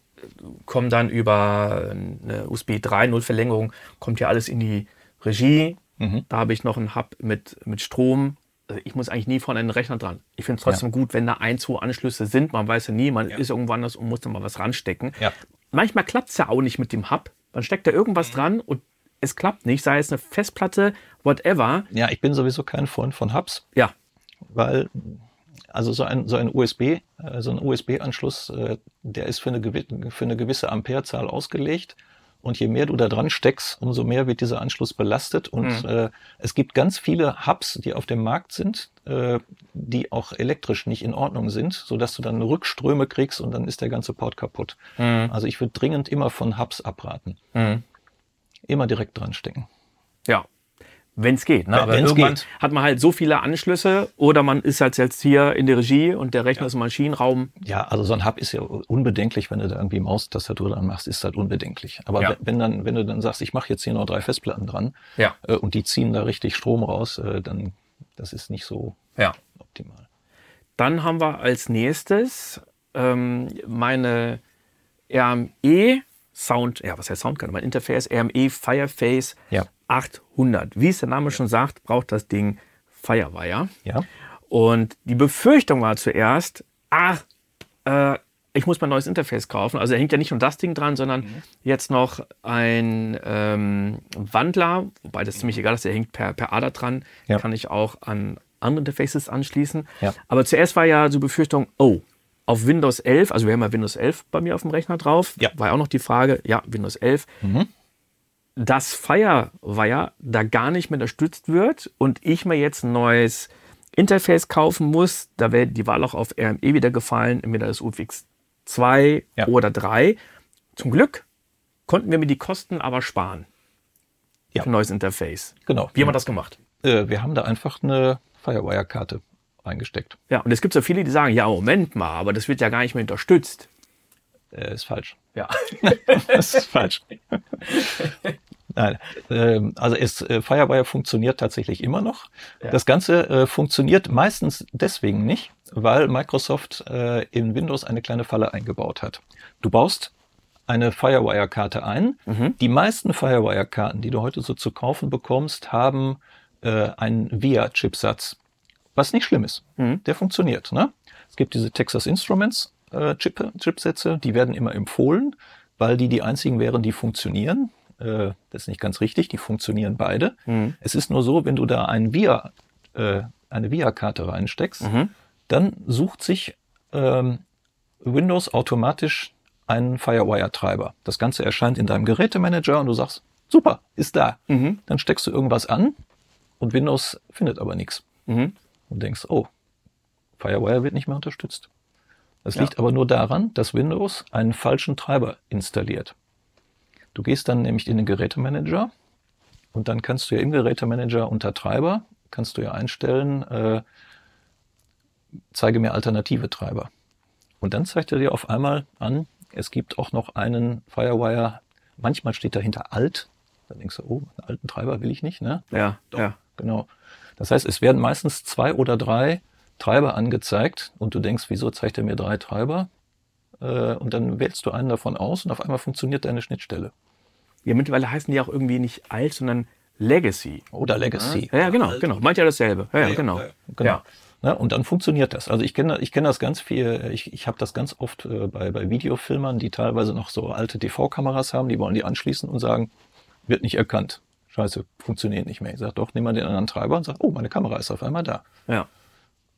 kommt dann über eine USB 3.0 Verlängerung, kommt ja alles in die Regie. Mhm. Da habe ich noch einen Hub mit, mit Strom. Also Ich muss eigentlich nie von einem Rechner dran. Ich finde es trotzdem gut, wenn da ein, zwei Anschlüsse sind. Man weiß ja nie, man ist irgendwo anders und muss da mal was ranstecken. Ja. Manchmal klappt es ja auch nicht mit dem Hub. Man steckt da irgendwas dran und es klappt nicht, sei es eine Festplatte, whatever. Ja, ich bin sowieso kein Freund von Hubs, Ja, weil also so ein, so ein USB, äh, so ein USB-Anschluss, äh, der ist für eine, für eine gewisse Amperezahl ausgelegt. Und je mehr du da dran steckst, umso mehr wird dieser Anschluss belastet. Und Mhm. äh, es gibt ganz viele Hubs, die auf dem Markt sind, äh, die auch elektrisch nicht in Ordnung sind, sodass du dann Rückströme kriegst und dann ist der ganze Port kaputt. Mhm. Also ich würde dringend immer von Hubs abraten. Mhm. Immer direkt dran stecken. ja. Wenn es geht. Ne? Ja, Aber wenn's irgendwann geht. hat man halt so viele Anschlüsse oder man ist halt jetzt hier in der Regie und der Rechner ist im Maschinenraum. Ja, also so ein Hub ist ja unbedenklich, wenn du da irgendwie Maustastatur dran machst, ist halt unbedenklich. Aber Ja. wenn, wenn dann, wenn du dann sagst, ich mache jetzt hier noch drei Festplatten dran Ja. äh, und die ziehen da richtig Strom raus, äh, dann das ist nicht so Ja. optimal. Dann haben wir als nächstes ähm, meine RME Sound, ja, was heißt Soundkarte? Mein Interface RME Fireface Ja. 800. Wie es der Name schon sagt, braucht das Ding Firewire. Ja, Und die Befürchtung war zuerst, ach, äh, ich muss mein neues Interface kaufen. Also da hängt ja nicht nur das Ding dran, sondern jetzt noch ein ähm, Wandler, wobei das ziemlich egal ist, der hängt per, per Ader dran, Ja. kann ich auch an andere Interfaces anschließen. Ja. Aber zuerst war ja so Befürchtung, oh, auf Windows 11, also wir haben ja Windows 11 bei mir auf dem Rechner drauf, Ja. war ja auch noch die Frage, ja, Windows 11, Mhm. Dass Firewire da gar nicht mehr unterstützt wird und ich mir jetzt ein neues Interface kaufen muss, da wäre die Wahl auch auf RME wieder gefallen, entweder das UFX 2 Ja. oder 3. Zum Glück konnten wir mir die Kosten aber sparen. Ja. Für ein neues Interface. genau. Wie haben wir das gemacht? Äh, wir haben da einfach eine Firewire-Karte eingesteckt. Ja, und es gibt so viele, die sagen, ja, Moment mal, aber das wird ja gar nicht mehr unterstützt. Äh, ist falsch. Ja. Das ist falsch. Nein, ähm, also es, äh, Firewire funktioniert tatsächlich immer noch. Ja. Das Ganze äh, funktioniert meistens deswegen nicht, weil Microsoft äh, in Windows eine kleine Falle eingebaut hat. Du baust eine Firewire-Karte ein. Mhm. Die meisten Firewire-Karten, die du heute so zu kaufen bekommst, haben äh, einen VIA-Chipsatz. Was nicht schlimm ist. Mhm. Der funktioniert. Ne? Es gibt diese Texas Instruments äh, Chip, Chipsätze, die werden immer empfohlen, weil die die einzigen wären, die funktionieren. Äh, das ist nicht ganz richtig, die funktionieren beide. Mhm. Es ist nur so, wenn du da ein VIA, äh, eine VIA-Karte reinsteckst, mhm. dann sucht sich ähm, Windows automatisch einen Firewire-Treiber. Das Ganze erscheint in deinem Gerätemanager und du sagst, super, ist da. Mhm. Dann steckst du irgendwas an und Windows findet aber nichts. Mhm. Und denkst, oh, Firewire wird nicht mehr unterstützt. Das ja. liegt aber nur daran, dass Windows einen falschen Treiber installiert. Du gehst dann nämlich in den Gerätemanager und dann kannst du ja im Gerätemanager unter Treiber, kannst du ja einstellen, äh, zeige mir alternative Treiber. Und dann zeigt er dir auf einmal an, es gibt auch noch einen Firewire, manchmal steht dahinter alt. Da denkst du, oh, einen alten Treiber will ich nicht, ne? Ja, Doch, ja. Genau. Das heißt, es werden meistens zwei oder drei Treiber angezeigt und du denkst, wieso zeigt er mir drei Treiber? Äh, und dann wählst du einen davon aus und auf einmal funktioniert deine Schnittstelle. Ja, mittlerweile heißen die auch irgendwie nicht alt, sondern Legacy. Oder Legacy. Ja, ja genau, genau. Meint ja dasselbe. Ja, ja, genau. genau. Ja. Ja, und dann funktioniert das. Also ich kenne ich kenn das ganz viel, ich, ich habe das ganz oft äh, bei, bei Videofilmern, die teilweise noch so alte TV-Kameras haben, die wollen die anschließen und sagen, wird nicht erkannt. Scheiße, funktioniert nicht mehr. Ich sage, doch, nimm mal den anderen Treiber und sag, oh, meine Kamera ist auf einmal da. Ja.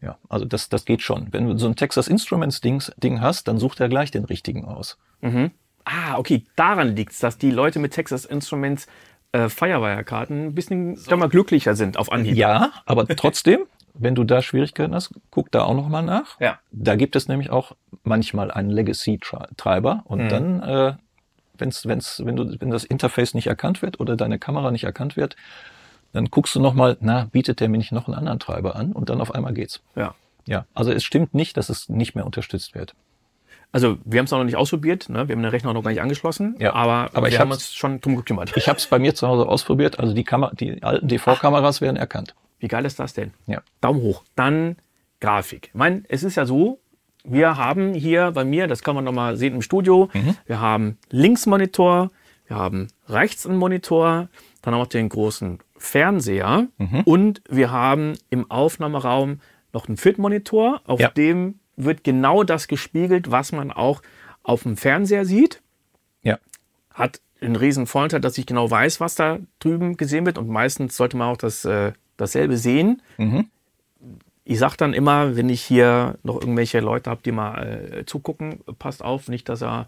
Ja, also das, das geht schon. Wenn du so ein Texas Instruments Ding, Ding hast, dann sucht er gleich den richtigen aus. Mhm. Ah, okay, daran liegt's, dass die Leute mit Texas Instruments äh, Firewire-Karten ein bisschen so. mal glücklicher sind auf Anhieb. Ja, aber trotzdem, wenn du da Schwierigkeiten hast, guck da auch noch mal nach. Ja. Da gibt es nämlich auch manchmal einen Legacy-Treiber und mhm. dann, äh, wenn's, wenn's, wenn, du, wenn das Interface nicht erkannt wird oder deine Kamera nicht erkannt wird, dann guckst du nochmal, na, bietet der mir nicht noch einen anderen Treiber an und dann auf einmal geht's. Ja. Ja, also es stimmt nicht, dass es nicht mehr unterstützt wird. Also wir haben es noch nicht ausprobiert, ne? wir haben den Rechner noch gar nicht angeschlossen, ja, aber, aber wir haben uns schon drum gekümmert. Ich habe es bei mir zu Hause ausprobiert, also die, Kamera, die alten DV-Kameras werden erkannt. Wie geil ist das denn? Ja. Daumen hoch. Dann Grafik. Ich meine, es ist ja so, wir haben hier bei mir, das kann man nochmal sehen im Studio, mhm. wir haben links Monitor, wir haben rechts einen Monitor, dann haben wir den großen Fernseher mhm. und wir haben im Aufnahmeraum noch einen Fit-Monitor, auf ja. dem wird genau das gespiegelt, was man auch auf dem Fernseher sieht. Ja. Hat einen riesen Vorteil, dass ich genau weiß, was da drüben gesehen wird und meistens sollte man auch das, äh, dasselbe sehen. Mhm. Ich sage dann immer, wenn ich hier noch irgendwelche Leute habe, die mal äh, zugucken, passt auf, nicht, dass er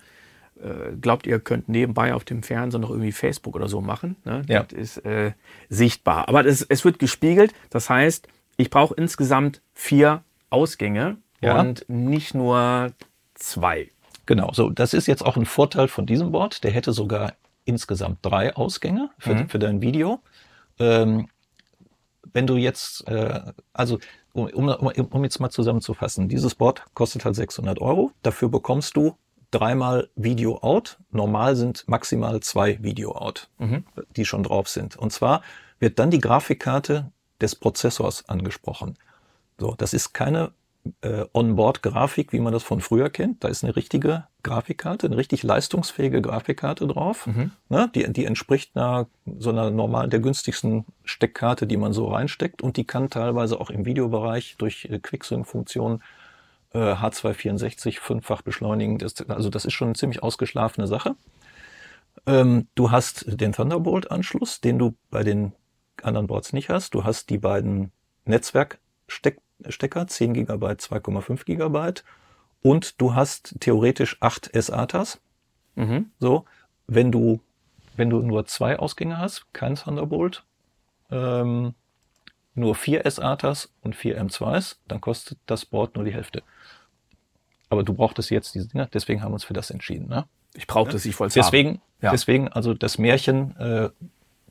glaubt, ihr könnt nebenbei auf dem Fernseher noch irgendwie Facebook oder so machen. Ne? Ja. Das ist äh, sichtbar. Aber das, es wird gespiegelt. Das heißt, ich brauche insgesamt vier Ausgänge ja. und nicht nur zwei. Genau, so das ist jetzt auch ein Vorteil von diesem Board. Der hätte sogar insgesamt drei Ausgänge für, mhm. für dein Video. Ähm, wenn du jetzt, äh, also um, um, um jetzt mal zusammenzufassen, dieses Board kostet halt 600 Euro. Dafür bekommst du dreimal Video out. Normal sind maximal zwei Video out, mhm. die schon drauf sind. Und zwar wird dann die Grafikkarte des Prozessors angesprochen. So, das ist keine äh, Onboard-Grafik, wie man das von früher kennt. Da ist eine richtige Grafikkarte, eine richtig leistungsfähige Grafikkarte drauf. Mhm. Ne, die, die entspricht einer, so einer normalen, der günstigsten Steckkarte, die man so reinsteckt. Und die kann teilweise auch im Videobereich durch äh, Quicksync-Funktionen äh, H264 fünffach beschleunigen. Das, also das ist schon eine ziemlich ausgeschlafene Sache. Ähm, du hast den Thunderbolt-Anschluss, den du bei den anderen Boards nicht hast. Du hast die beiden Netzwerkstecker, 10 GB, 2,5 GB. Und du hast theoretisch acht SATAs. Mhm. So, wenn du, wenn du nur zwei Ausgänge hast, kein Thunderbolt, ähm, nur vier SATAs und vier M2s, dann kostet das Board nur die Hälfte. Aber du brauchtest jetzt diese Dinger, deswegen haben wir uns für das entschieden. Ne? Ich brauchte es, ich wollte es Deswegen, ja. deswegen, also das Märchen, äh,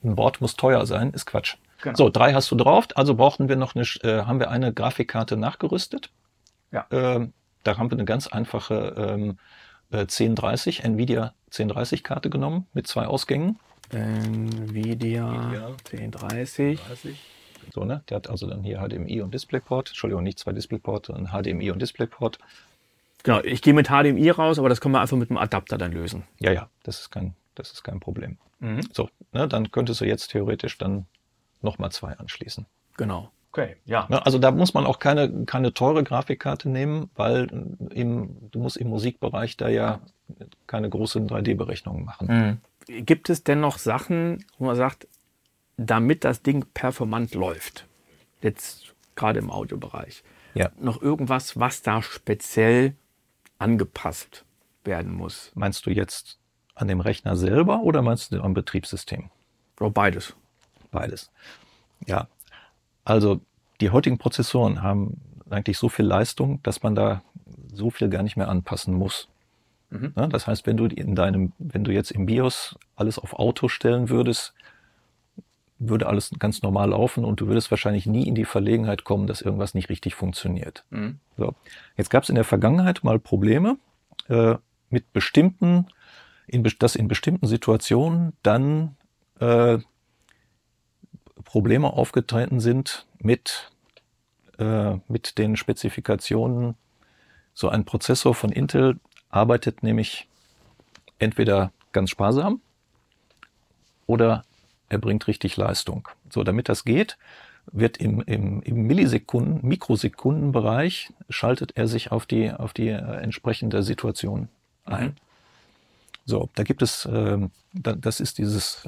ein Board muss teuer sein, ist Quatsch. Genau. So, drei hast du drauf, also brauchten wir noch eine, äh, haben wir eine Grafikkarte nachgerüstet. Ja. Ähm, da haben wir eine ganz einfache ähm, äh, 1030, Nvidia 1030 Karte genommen mit zwei Ausgängen. Nvidia, Nvidia 1030. 30. So, ne? Der hat also dann hier HDMI und DisplayPort. Entschuldigung, nicht zwei DisplayPort, sondern HDMI und DisplayPort. Genau, ich gehe mit HDMI raus, aber das können wir einfach mit dem Adapter dann lösen. Ja, ja, das ist kein, das ist kein Problem. Mhm. So, ne, dann könntest du jetzt theoretisch dann nochmal zwei anschließen. Genau. Okay, ja. Also da muss man auch keine, keine teure Grafikkarte nehmen, weil im, du musst im Musikbereich da ja keine großen 3D-Berechnungen machen. Mhm. Gibt es denn noch Sachen, wo man sagt, damit das Ding performant läuft, jetzt gerade im Audiobereich, ja. noch irgendwas, was da speziell angepasst werden muss? Meinst du jetzt an dem Rechner selber oder meinst du am Betriebssystem? Oh, beides. Beides. Ja, also die heutigen Prozessoren haben eigentlich so viel Leistung, dass man da so viel gar nicht mehr anpassen muss. Mhm. Ja, das heißt, wenn du in deinem, wenn du jetzt im BIOS alles auf Auto stellen würdest, würde alles ganz normal laufen und du würdest wahrscheinlich nie in die Verlegenheit kommen, dass irgendwas nicht richtig funktioniert. Mhm. So. Jetzt gab es in der Vergangenheit mal Probleme äh, mit bestimmten, in, dass in bestimmten Situationen dann äh, Probleme aufgetreten sind mit, äh, mit den Spezifikationen. So ein Prozessor von Intel arbeitet nämlich entweder ganz sparsam oder er bringt richtig Leistung. So, damit das geht, wird im, im, im Millisekunden, Mikrosekundenbereich schaltet er sich auf die, auf die äh, entsprechende Situation ein. Mhm. So, da gibt es, äh, da, das ist dieses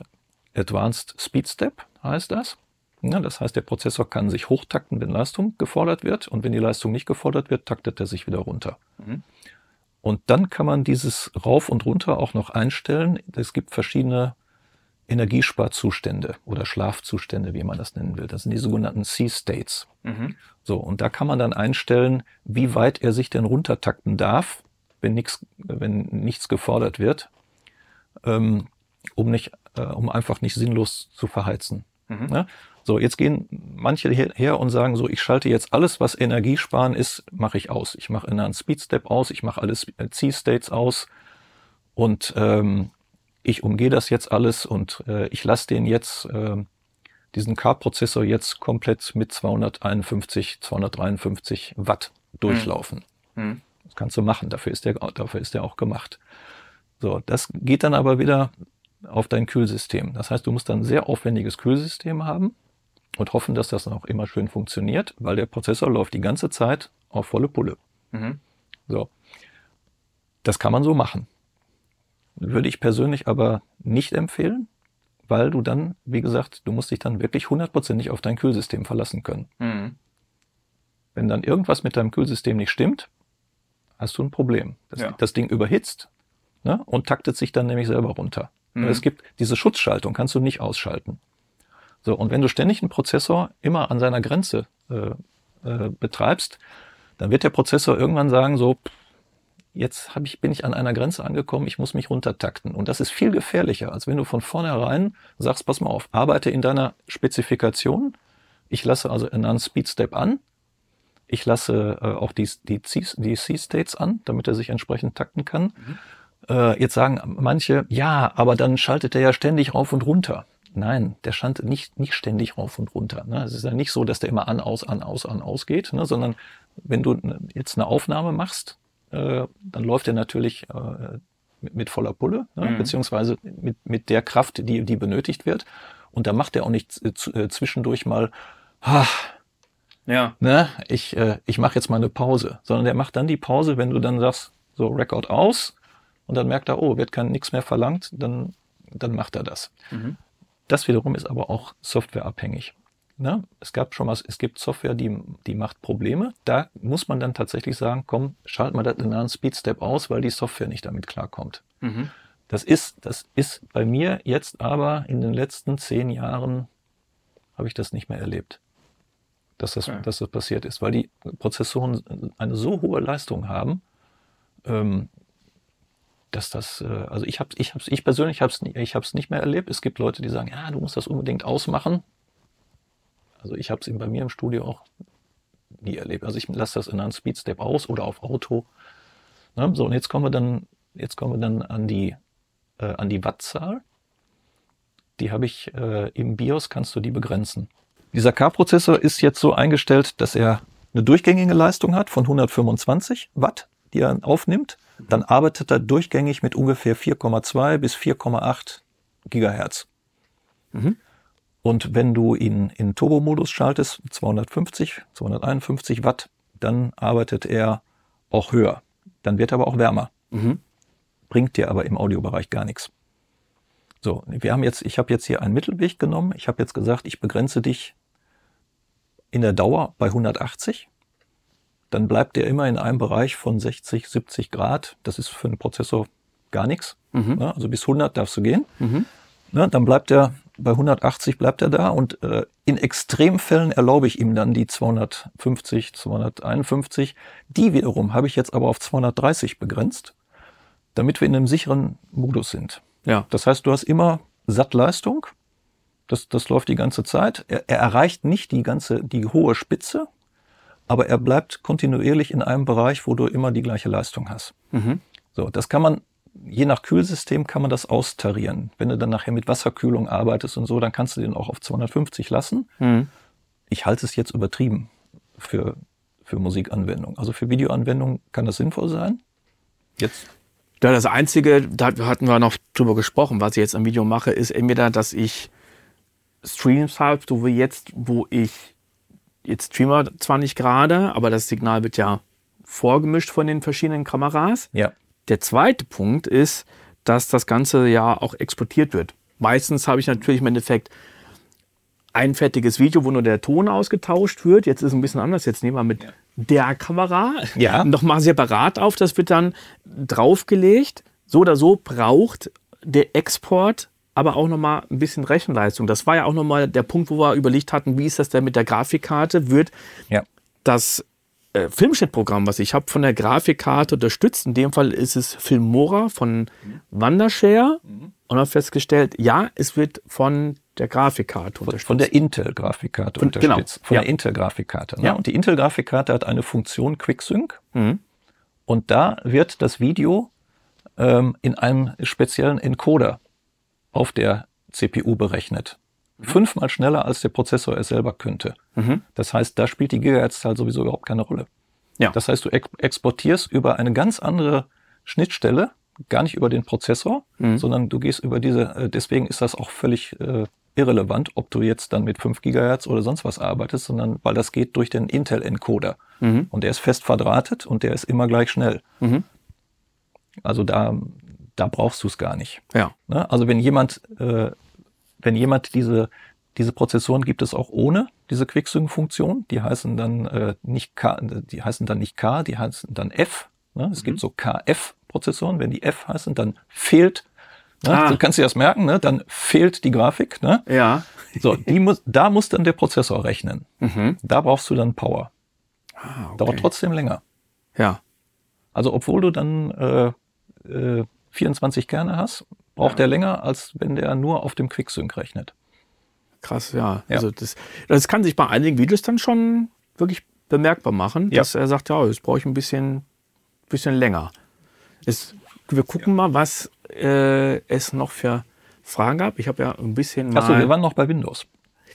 Advanced Speed Step, heißt das. Ja, das heißt, der Prozessor kann sich hochtakten, wenn Leistung gefordert wird. Und wenn die Leistung nicht gefordert wird, taktet er sich wieder runter. Mhm. Und dann kann man dieses rauf und runter auch noch einstellen. Es gibt verschiedene Energiesparzustände oder Schlafzustände, wie man das nennen will. Das sind die sogenannten C-States. Mhm. So, und da kann man dann einstellen, wie weit er sich denn runtertakten darf, wenn nichts, wenn nichts gefordert wird, ähm, um nicht, äh, um einfach nicht sinnlos zu verheizen. Mhm. Ja? So, jetzt gehen manche her und sagen so, ich schalte jetzt alles, was Energiesparen ist, mache ich aus. Ich mache einen Speed Step aus, ich mache alles C-States aus und ähm, ich umgehe das jetzt alles und äh, ich lasse den jetzt, äh, diesen Car-Prozessor jetzt komplett mit 251, 253 Watt durchlaufen. Mhm. Das kannst du machen, dafür ist der, dafür ist der auch gemacht. So, das geht dann aber wieder auf dein Kühlsystem. Das heißt, du musst dann ein sehr aufwendiges Kühlsystem haben und hoffen, dass das dann auch immer schön funktioniert, weil der Prozessor läuft die ganze Zeit auf volle Pulle. Mhm. So. Das kann man so machen. Würde ich persönlich aber nicht empfehlen, weil du dann, wie gesagt, du musst dich dann wirklich hundertprozentig auf dein Kühlsystem verlassen können. Mhm. Wenn dann irgendwas mit deinem Kühlsystem nicht stimmt, hast du ein Problem. Das, ja. das Ding überhitzt ne, und taktet sich dann nämlich selber runter. Mhm. Es gibt diese Schutzschaltung, kannst du nicht ausschalten. So, und wenn du ständig einen Prozessor immer an seiner Grenze äh, äh, betreibst, dann wird der Prozessor irgendwann sagen, so, jetzt hab ich, bin ich an einer Grenze angekommen, ich muss mich runtertakten. Und das ist viel gefährlicher, als wenn du von vornherein sagst, pass mal auf, arbeite in deiner Spezifikation. Ich lasse also einen Speed Step an. Ich lasse äh, auch die, die, die C-States an, damit er sich entsprechend takten kann. Mhm. Äh, jetzt sagen manche, ja, aber dann schaltet er ja ständig rauf und runter. Nein, der stand nicht, nicht ständig rauf und runter. Ne? Es ist ja nicht so, dass der immer an, aus, an, aus, an, aus geht, ne? sondern wenn du jetzt eine Aufnahme machst, äh, dann läuft er natürlich äh, mit, mit voller Pulle, ne? Mhm. beziehungsweise mit, mit der Kraft, die, die benötigt wird. Und da macht er auch nicht äh, zwischendurch mal, ah, ja. ne, ich, äh, ich mache jetzt mal eine Pause, sondern der macht dann die Pause, wenn du dann sagst, so Record aus und dann merkt er, oh, wird kein nichts mehr verlangt, dann, dann macht er das. Mhm. Das wiederum ist aber auch softwareabhängig. Ne? Es gab schon was, es gibt Software, die, die macht Probleme. Da muss man dann tatsächlich sagen, komm, schalt mal den nahen Speedstep aus, weil die Software nicht damit klarkommt. Mhm. Das ist, das ist bei mir jetzt aber in den letzten zehn Jahren habe ich das nicht mehr erlebt, dass das, okay. dass das passiert ist, weil die Prozessoren eine so hohe Leistung haben, ähm, dass das, äh, also ich habe, ich ich persönlich habe es, ich habe es nicht mehr erlebt. Es gibt Leute, die sagen, ja, du musst das unbedingt ausmachen. Also ich habe es bei mir im Studio auch nie erlebt. Also ich lasse das in einem Speedstep aus oder auf Auto. Na, so und jetzt kommen wir dann, jetzt kommen wir dann an die äh, an die Wattzahl. Die habe ich äh, im BIOS kannst du die begrenzen. Dieser K-Prozessor ist jetzt so eingestellt, dass er eine durchgängige Leistung hat von 125 Watt, die er aufnimmt dann arbeitet er durchgängig mit ungefähr 4,2 bis 4,8 Gigahertz. Mhm. Und wenn du ihn in Turbo-Modus schaltest, 250, 251 Watt, dann arbeitet er auch höher. Dann wird er aber auch wärmer. Mhm. Bringt dir aber im Audiobereich gar nichts. So, wir haben jetzt, ich habe jetzt hier einen Mittelweg genommen. Ich habe jetzt gesagt, ich begrenze dich in der Dauer bei 180. Dann bleibt der immer in einem Bereich von 60, 70 Grad. Das ist für einen Prozessor gar nichts. Mhm. Also bis 100 darfst du gehen. Mhm. Ja, dann bleibt er bei 180 bleibt er da und äh, in Extremfällen erlaube ich ihm dann die 250, 251. Die wiederum habe ich jetzt aber auf 230 begrenzt, damit wir in einem sicheren Modus sind. Ja. Das heißt, du hast immer Sattleistung. Das, das läuft die ganze Zeit. Er, er erreicht nicht die ganze, die hohe Spitze, aber er bleibt kontinuierlich in einem Bereich, wo du immer die gleiche Leistung hast. Mhm. So, das kann man, je nach Kühlsystem kann man das austarieren. Wenn du dann nachher mit Wasserkühlung arbeitest und so, dann kannst du den auch auf 250 lassen. Mhm. Ich halte es jetzt übertrieben für, für Musikanwendungen. Also für Videoanwendungen kann das sinnvoll sein. Jetzt Ja, das Einzige, da hatten wir noch drüber gesprochen, was ich jetzt am Video mache, ist entweder, dass ich Streams habe, so wie jetzt, wo ich jetzt streamer zwar nicht gerade, aber das Signal wird ja vorgemischt von den verschiedenen Kameras. Ja. Der zweite Punkt ist, dass das Ganze ja auch exportiert wird. Meistens habe ich natürlich im Endeffekt ein fertiges Video, wo nur der Ton ausgetauscht wird. Jetzt ist es ein bisschen anders. Jetzt nehmen wir mit der Kamera Ja. nochmal separat auf. Das wird dann draufgelegt. So oder so braucht der Export aber auch nochmal ein bisschen Rechenleistung. Das war ja auch nochmal der Punkt, wo wir überlegt hatten, wie ist das denn mit der Grafikkarte? Wird Ja. das äh, Filmschnittprogramm, was ich habe, von der Grafikkarte unterstützt. In dem Fall ist es Filmora von Wondershare. Und habe festgestellt, ja, es wird von der Grafikkarte unterstützt. Von der Intel-Grafikkarte genau. unterstützt. Von Ja. der Intel-Grafikkarte. Ne? Ja. Und die Intel-Grafikkarte hat eine Funktion QuickSync. Mhm. Und da wird das Video ähm, in einem speziellen Encoder auf der CPU berechnet. Fünfmal schneller, als der Prozessor es selber könnte. Mhm. Das heißt, da spielt die Gigahertz-Zahl sowieso überhaupt keine Rolle. Ja. Das heißt, du ex exportierst über eine ganz andere Schnittstelle, gar nicht über den Prozessor, Mhm. sondern du gehst über diese, äh, deswegen ist das auch völlig äh, irrelevant, ob du jetzt dann mit 5 Gigahertz oder sonst was arbeitest, sondern weil das geht durch den Intel-Encoder. Mhm. Und der ist fest verdrahtet und der ist immer gleich schnell. Mhm. Also da, da brauchst du es gar nicht. Ja. Ne? Also wenn jemand, äh, wenn jemand diese, diese Prozessoren gibt es auch ohne diese Quicksync-Funktion. Die heißen dann äh, nicht K, die heißen dann nicht K, die heißen dann F. Ne? Es gibt so KF-Prozessoren. Wenn die F heißen, dann fehlt. Ne? Ah. Du kannst dir das merken. Ne? Dann fehlt die Grafik. Ne? Ja. So, die muss, da muss dann der Prozessor rechnen. Mhm. Da brauchst du dann Power. Ah, okay. Dauert trotzdem länger. Ja. Also obwohl du dann äh, äh, 24 Kerne hast, braucht der länger, als wenn der nur auf dem Quicksync rechnet. Krass, ja. Ja. Also das, das kann sich bei einigen Videos dann schon wirklich bemerkbar machen, Ja. dass er sagt, ja, jetzt brauche ich ein bisschen, bisschen länger. Es, wir gucken mal, was äh, es noch für Fragen gab. Ich habe ja ein bisschen mal... Achso, wir waren noch bei Windows.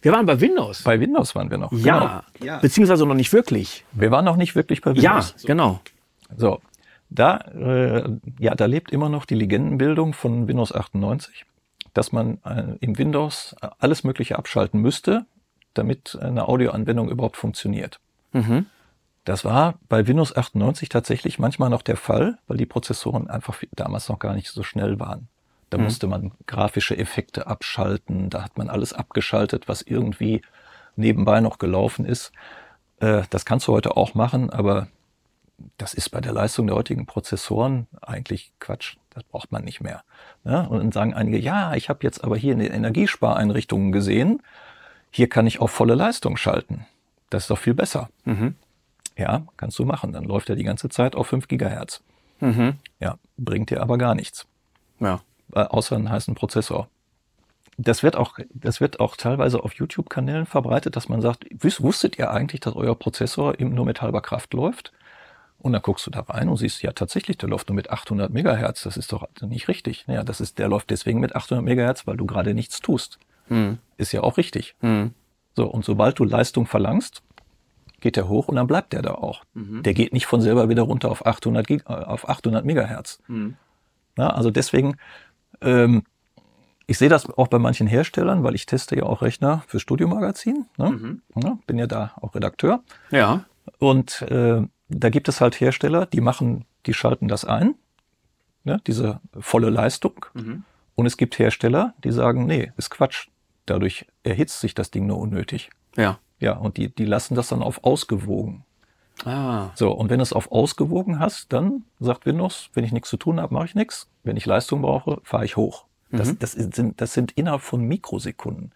wir waren bei Windows. Bei Windows waren wir noch. ja, Genau. beziehungsweise noch nicht wirklich. Wir waren noch nicht wirklich bei Ja, Windows. genau. So, da, äh, ja, da lebt immer noch die Legendenbildung von Windows 98, dass man äh, im Windows alles Mögliche abschalten müsste, damit eine Audioanwendung überhaupt funktioniert. Mhm. Das war bei Windows 98 tatsächlich manchmal noch der Fall, weil die Prozessoren einfach damals noch gar nicht so schnell waren. Da musste man grafische Effekte abschalten, da hat man alles abgeschaltet, was irgendwie nebenbei noch gelaufen ist. Äh, das kannst du heute auch machen, aber das ist bei der Leistung der heutigen Prozessoren eigentlich Quatsch. Das braucht man nicht mehr. Ja, und dann sagen einige, ja, ich habe jetzt aber hier in den Energiespareinrichtungen gesehen, hier kann ich auf volle Leistung schalten. Das ist doch viel besser. Mhm. Ja, kannst du machen. Dann läuft er die ganze Zeit auf 5 Gigahertz. Mhm. Ja, bringt dir aber gar nichts. Ja. Äh, außer einen heißen Prozessor. Das wird auch, das wird auch teilweise auf YouTube-Kanälen verbreitet, dass man sagt, wusstet ihr eigentlich, dass euer Prozessor eben nur mit halber Kraft läuft? Und dann guckst du da rein und siehst, ja, tatsächlich, der läuft nur mit 800 Megahertz. Das ist doch nicht richtig. Ja, das ist, der läuft deswegen mit 800 Megahertz, weil du gerade nichts tust. Mhm. Ist ja auch richtig. Mhm. So, und sobald du Leistung verlangst, geht der hoch und dann bleibt der da auch. Der geht nicht von selber wieder runter auf 800, Gig, äh, auf 800 Megahertz. Mhm. Ja, also deswegen, ähm, ich sehe das auch bei manchen Herstellern, weil ich teste ja auch Rechner für Studiomagazin. Ne? Mhm. Ja, bin ja da auch Redakteur. Ja. Und äh, da gibt es halt Hersteller, die machen, die schalten das ein, ne? diese volle Leistung. Mhm. Und es gibt Hersteller, die sagen, nee, ist Quatsch. Dadurch erhitzt sich das Ding nur unnötig. Ja. Ja, und die, die lassen das dann auf ausgewogen. Ah. So, und wenn du es auf ausgewogen hast, dann sagt Windows, wenn ich nichts zu tun habe, mache ich nichts. Wenn ich Leistung brauche, fahre ich hoch. Das, mhm. das, sind, das sind innerhalb von Mikrosekunden.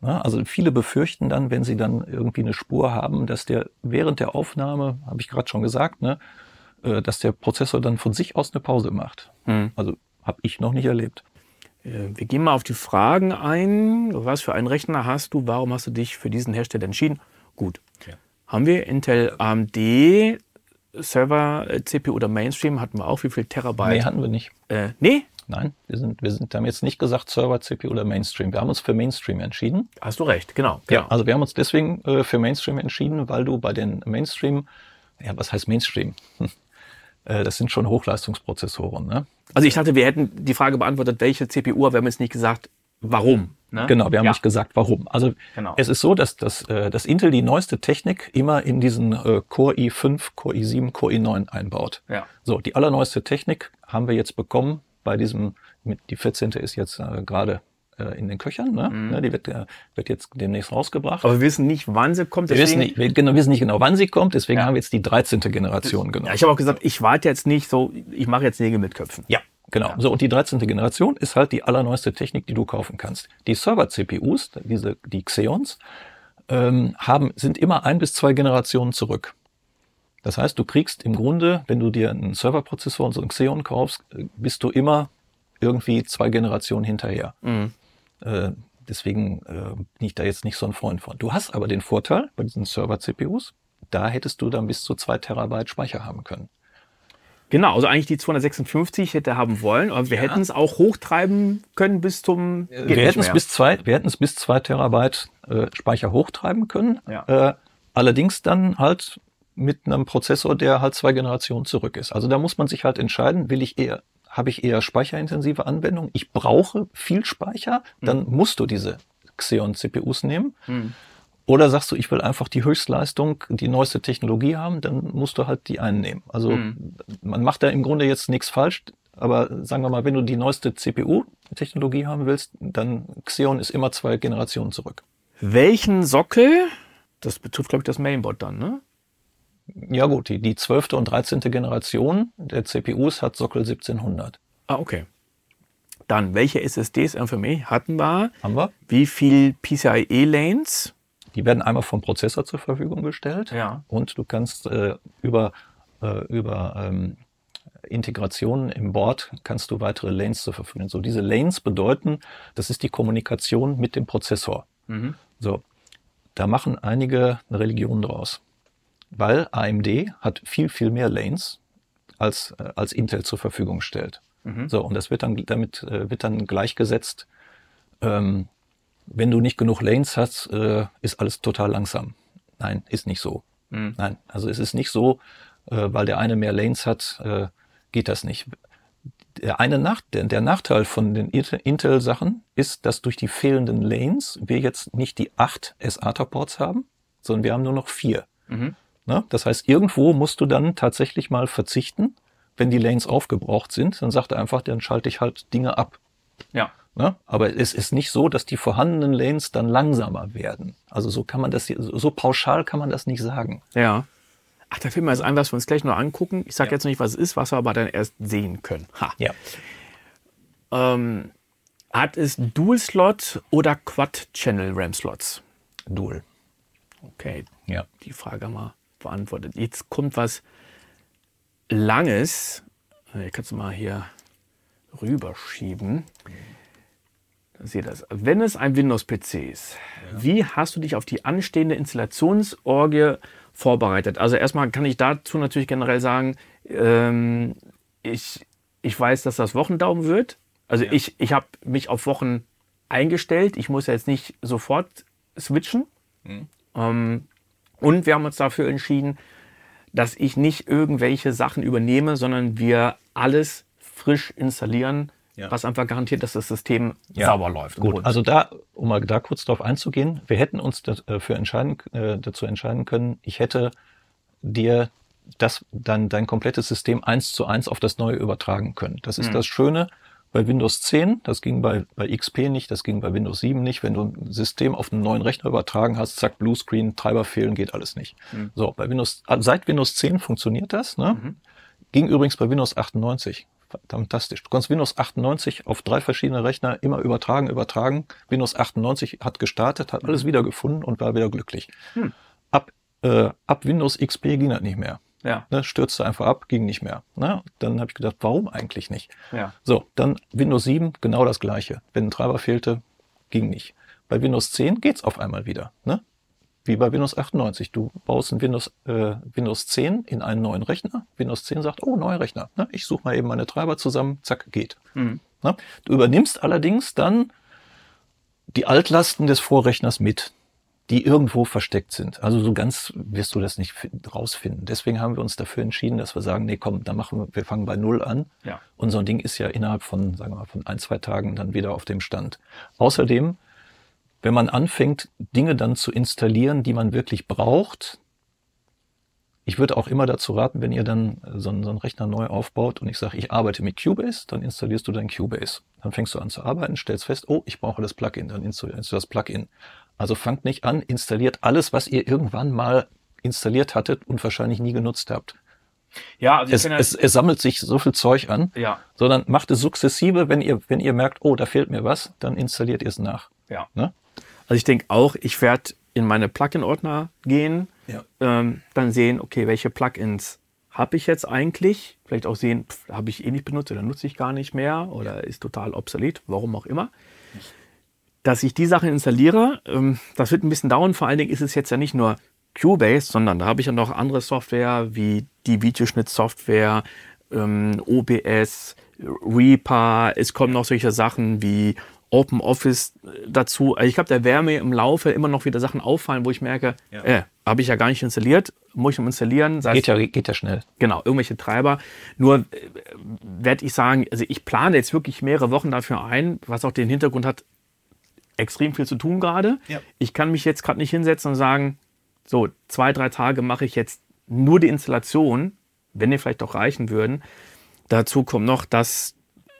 Ja, also viele befürchten dann, wenn sie dann irgendwie eine Spur haben, dass der während der Aufnahme, habe ich gerade schon gesagt, ne, äh, dass der Prozessor dann von sich aus eine Pause macht. Mhm. Also habe ich noch nicht erlebt. Äh, wir gehen mal auf die Fragen ein. Was für einen Rechner hast du? Warum hast du dich für diesen Hersteller entschieden? Gut. Ja. Haben wir Intel AMD Server, äh, CPU oder Mainstream? Hatten wir auch. Wie viel Terabyte? Nee, hatten wir nicht. Äh, nee? Nein, wir sind, wir sind, haben jetzt nicht gesagt Server, CPU oder Mainstream. Wir haben uns für Mainstream entschieden. Hast du recht, genau. Ja, genau. also wir haben uns deswegen äh, für Mainstream entschieden, weil du bei den Mainstream, ja, was heißt Mainstream? äh, das sind schon Hochleistungsprozessoren. Ne? Also ich dachte, wir hätten die Frage beantwortet, welche CPU, aber wir haben jetzt nicht gesagt, warum. Ne? Genau, wir haben ja. nicht gesagt, warum. Also genau. es ist so, dass, dass, äh, dass Intel die neueste Technik immer in diesen äh, Core i5, Core i7, Core i9 einbaut. Ja. So, die allerneueste Technik haben wir jetzt bekommen bei diesem, die 14. ist jetzt äh, gerade äh, in den Köchern, ne? Mhm. Ne, die wird, äh, wird jetzt demnächst rausgebracht. Aber wir wissen nicht, wann sie kommt. Wir wissen nicht, wir, genau, wissen nicht genau, wann sie kommt, deswegen ja. haben wir jetzt die 13. Generation genommen. Ja, ich habe auch gesagt, ich warte jetzt nicht so, ich mache jetzt Nägel mit Köpfen. Ja, Genau. Ja. So, und die 13. Generation ist halt die allerneueste Technik, die du kaufen kannst. Die Server-CPUs, diese, die Xeons, ähm, haben, sind immer ein bis zwei Generationen zurück. Das heißt, du kriegst im Grunde, wenn du dir einen Serverprozessor und so einen Xeon kaufst, äh, bist du immer irgendwie zwei Generationen hinterher. Mhm. Äh, deswegen äh, bin ich da jetzt nicht so ein Freund von. Du hast aber den Vorteil bei diesen Server-CPUs, da hättest du dann bis zu zwei Terabyte Speicher haben können. Genau, also eigentlich die 256 hätte haben wollen, aber wir ja. hätten es auch hochtreiben können bis zum. Wir hätten es bis zwei, wir hätten es bis zwei Terabyte äh, Speicher hochtreiben können. Ja. Äh, allerdings dann halt mit einem Prozessor, der halt zwei Generationen zurück ist. Also da muss man sich halt entscheiden, will ich eher, habe ich eher speicherintensive Anwendungen? Ich brauche viel Speicher, dann mhm. musst du diese Xeon CPUs nehmen. Mhm. Oder sagst du, ich will einfach die Höchstleistung, die neueste Technologie haben, dann musst du halt die einnehmen. Also mhm. man macht da im Grunde jetzt nichts falsch, aber sagen wir mal, wenn du die neueste CPU-Technologie haben willst, dann Xeon ist immer zwei Generationen zurück. Welchen Sockel? Das betrifft, glaube ich, das Mainboard dann, ne? Ja gut, die, die 12. und 13. Generation der CPUs hat Sockel 1700. Ah, okay. Dann, welche SSDs NVMe hatten wir? Haben wir. Wie viel PCIe-Lanes? Die werden einmal vom Prozessor zur Verfügung gestellt. Ja. Und du kannst äh, über, äh, über ähm, Integrationen im Board kannst du weitere Lanes zur Verfügung. So diese Lanes bedeuten, das ist die Kommunikation mit dem Prozessor. Mhm. So, da machen einige eine Religion draus weil AMD hat viel, viel mehr Lanes als, äh, als Intel zur Verfügung stellt. Mhm. So, und das wird dann damit äh, wird dann gleichgesetzt. Ähm, wenn du nicht genug Lanes hast, äh, ist alles total langsam. Nein, ist nicht so. Mhm. Nein, also es ist nicht so, äh, weil der eine mehr Lanes hat, äh, geht das nicht. Der eine Nach der, der Nachteil von den Intel-Sachen ist, dass durch die fehlenden Lanes wir jetzt nicht die acht SATA-Ports haben, sondern wir haben nur noch vier. Mhm. Ne? Das heißt, irgendwo musst du dann tatsächlich mal verzichten, wenn die Lanes aufgebraucht sind, dann sagt er einfach, dann schalte ich halt Dinge ab. Ja. Ne? Aber es ist nicht so, dass die vorhandenen Lanes dann langsamer werden. Also so kann man das, so pauschal kann man das nicht sagen. Ja. Ach, da fällt mir jetzt ein, was wir uns gleich noch angucken. Ich sage ja. jetzt noch nicht, was es ist, was wir aber dann erst sehen können. Ha. Ja. Ähm, hat es Dual-Slot oder Quad-Channel-RAM-Slots? Dual. Okay. Ja. Die Frage mal beantwortet. Jetzt kommt was Langes. Ich kann es mal hier rüberschieben. Seht das. Wenn es ein Windows-PC ist, ja. wie hast du dich auf die anstehende Installationsorgie vorbereitet? Also erstmal kann ich dazu natürlich generell sagen, ähm, ich, ich weiß, dass das Wochen dauern wird. Also ja. ich, ich habe mich auf Wochen eingestellt. Ich muss jetzt nicht sofort switchen. Mhm. Ähm, und wir haben uns dafür entschieden, dass ich nicht irgendwelche Sachen übernehme, sondern wir alles frisch installieren ja. was einfach garantiert, dass das System ja. sauber läuft. Gut, also da, um mal da kurz drauf einzugehen, wir hätten uns dafür äh, entscheiden, äh, dazu entscheiden können, ich hätte dir das dann dein komplettes System eins zu eins auf das neue übertragen können. Das ist mhm. das Schöne bei Windows 10, das ging bei, bei XP nicht, das ging bei Windows 7 nicht. Wenn du ein System auf einen neuen Rechner übertragen hast, zack, Bluescreen, Treiber fehlen, geht alles nicht. Mhm. So, bei Windows, seit Windows 10 funktioniert das. Ne? Mhm. Ging übrigens bei Windows 98. Fantastisch. Du kannst Windows 98 auf drei verschiedene Rechner immer übertragen, übertragen. Windows 98 hat gestartet, hat alles mhm. wiedergefunden und war wieder glücklich. Hm. Ab, äh, ab Windows XP ging das nicht mehr. Ja. Ne, stürzte einfach ab, ging nicht mehr. Ne? Dann habe ich gedacht, warum eigentlich nicht? Ja. So, dann Windows 7, genau das gleiche. Wenn ein Treiber fehlte, ging nicht. Bei Windows 10 geht's auf einmal wieder. Ne? Wie bei Windows 98. Du baust ein Windows, äh, Windows 10 in einen neuen Rechner. Windows 10 sagt, oh, neuer Rechner. Ne? Ich suche mal eben meine Treiber zusammen, zack, geht. Mhm. Ne? Du übernimmst allerdings dann die Altlasten des Vorrechners mit die irgendwo versteckt sind. Also so ganz wirst du das nicht rausfinden. Deswegen haben wir uns dafür entschieden, dass wir sagen, nee, komm, dann machen wir, wir fangen bei Null an. Ja. Und so ein Ding ist ja innerhalb von, sagen wir mal, von ein, zwei Tagen dann wieder auf dem Stand. Außerdem, wenn man anfängt, Dinge dann zu installieren, die man wirklich braucht, ich würde auch immer dazu raten, wenn ihr dann so einen, so einen Rechner neu aufbaut und ich sage, ich arbeite mit Cubase, dann installierst du dein Cubase. Dann fängst du an zu arbeiten, stellst fest, oh, ich brauche das Plugin, dann installierst du das Plugin. Also fangt nicht an, installiert alles, was ihr irgendwann mal installiert hattet und wahrscheinlich nie genutzt habt. Ja, also es, es, es, sammelt sich so viel Zeug an, ja. sondern macht es sukzessive, wenn ihr, wenn ihr merkt, oh, da fehlt mir was, dann installiert ihr es nach. Ja. Ne? Also ich denke auch, ich werde in meine Plugin-Ordner gehen, ja. ähm, dann sehen, okay, welche Plugins habe ich jetzt eigentlich? Vielleicht auch sehen, habe ich eh nicht benutzt oder nutze ich gar nicht mehr oder ist total obsolet, warum auch immer dass ich die Sachen installiere. Ähm, das wird ein bisschen dauern. Vor allen Dingen ist es jetzt ja nicht nur Cubase, sondern da habe ich ja noch andere Software wie die Videoschnittsoftware, ähm, OBS, Reaper. Es kommen noch solche Sachen wie Open Office äh, dazu. Also ich glaube, da werden mir im Laufe immer noch wieder Sachen auffallen, wo ich merke, ja. äh, habe ich ja gar nicht installiert, muss ich noch installieren. Geht ja, geht ja schnell. Genau, irgendwelche Treiber. Nur äh, werde ich sagen, also ich plane jetzt wirklich mehrere Wochen dafür ein, was auch den Hintergrund hat, extrem viel zu tun gerade. Ja. Ich kann mich jetzt gerade nicht hinsetzen und sagen, so zwei, drei Tage mache ich jetzt nur die Installation, wenn die vielleicht auch reichen würden. Dazu kommt noch, dass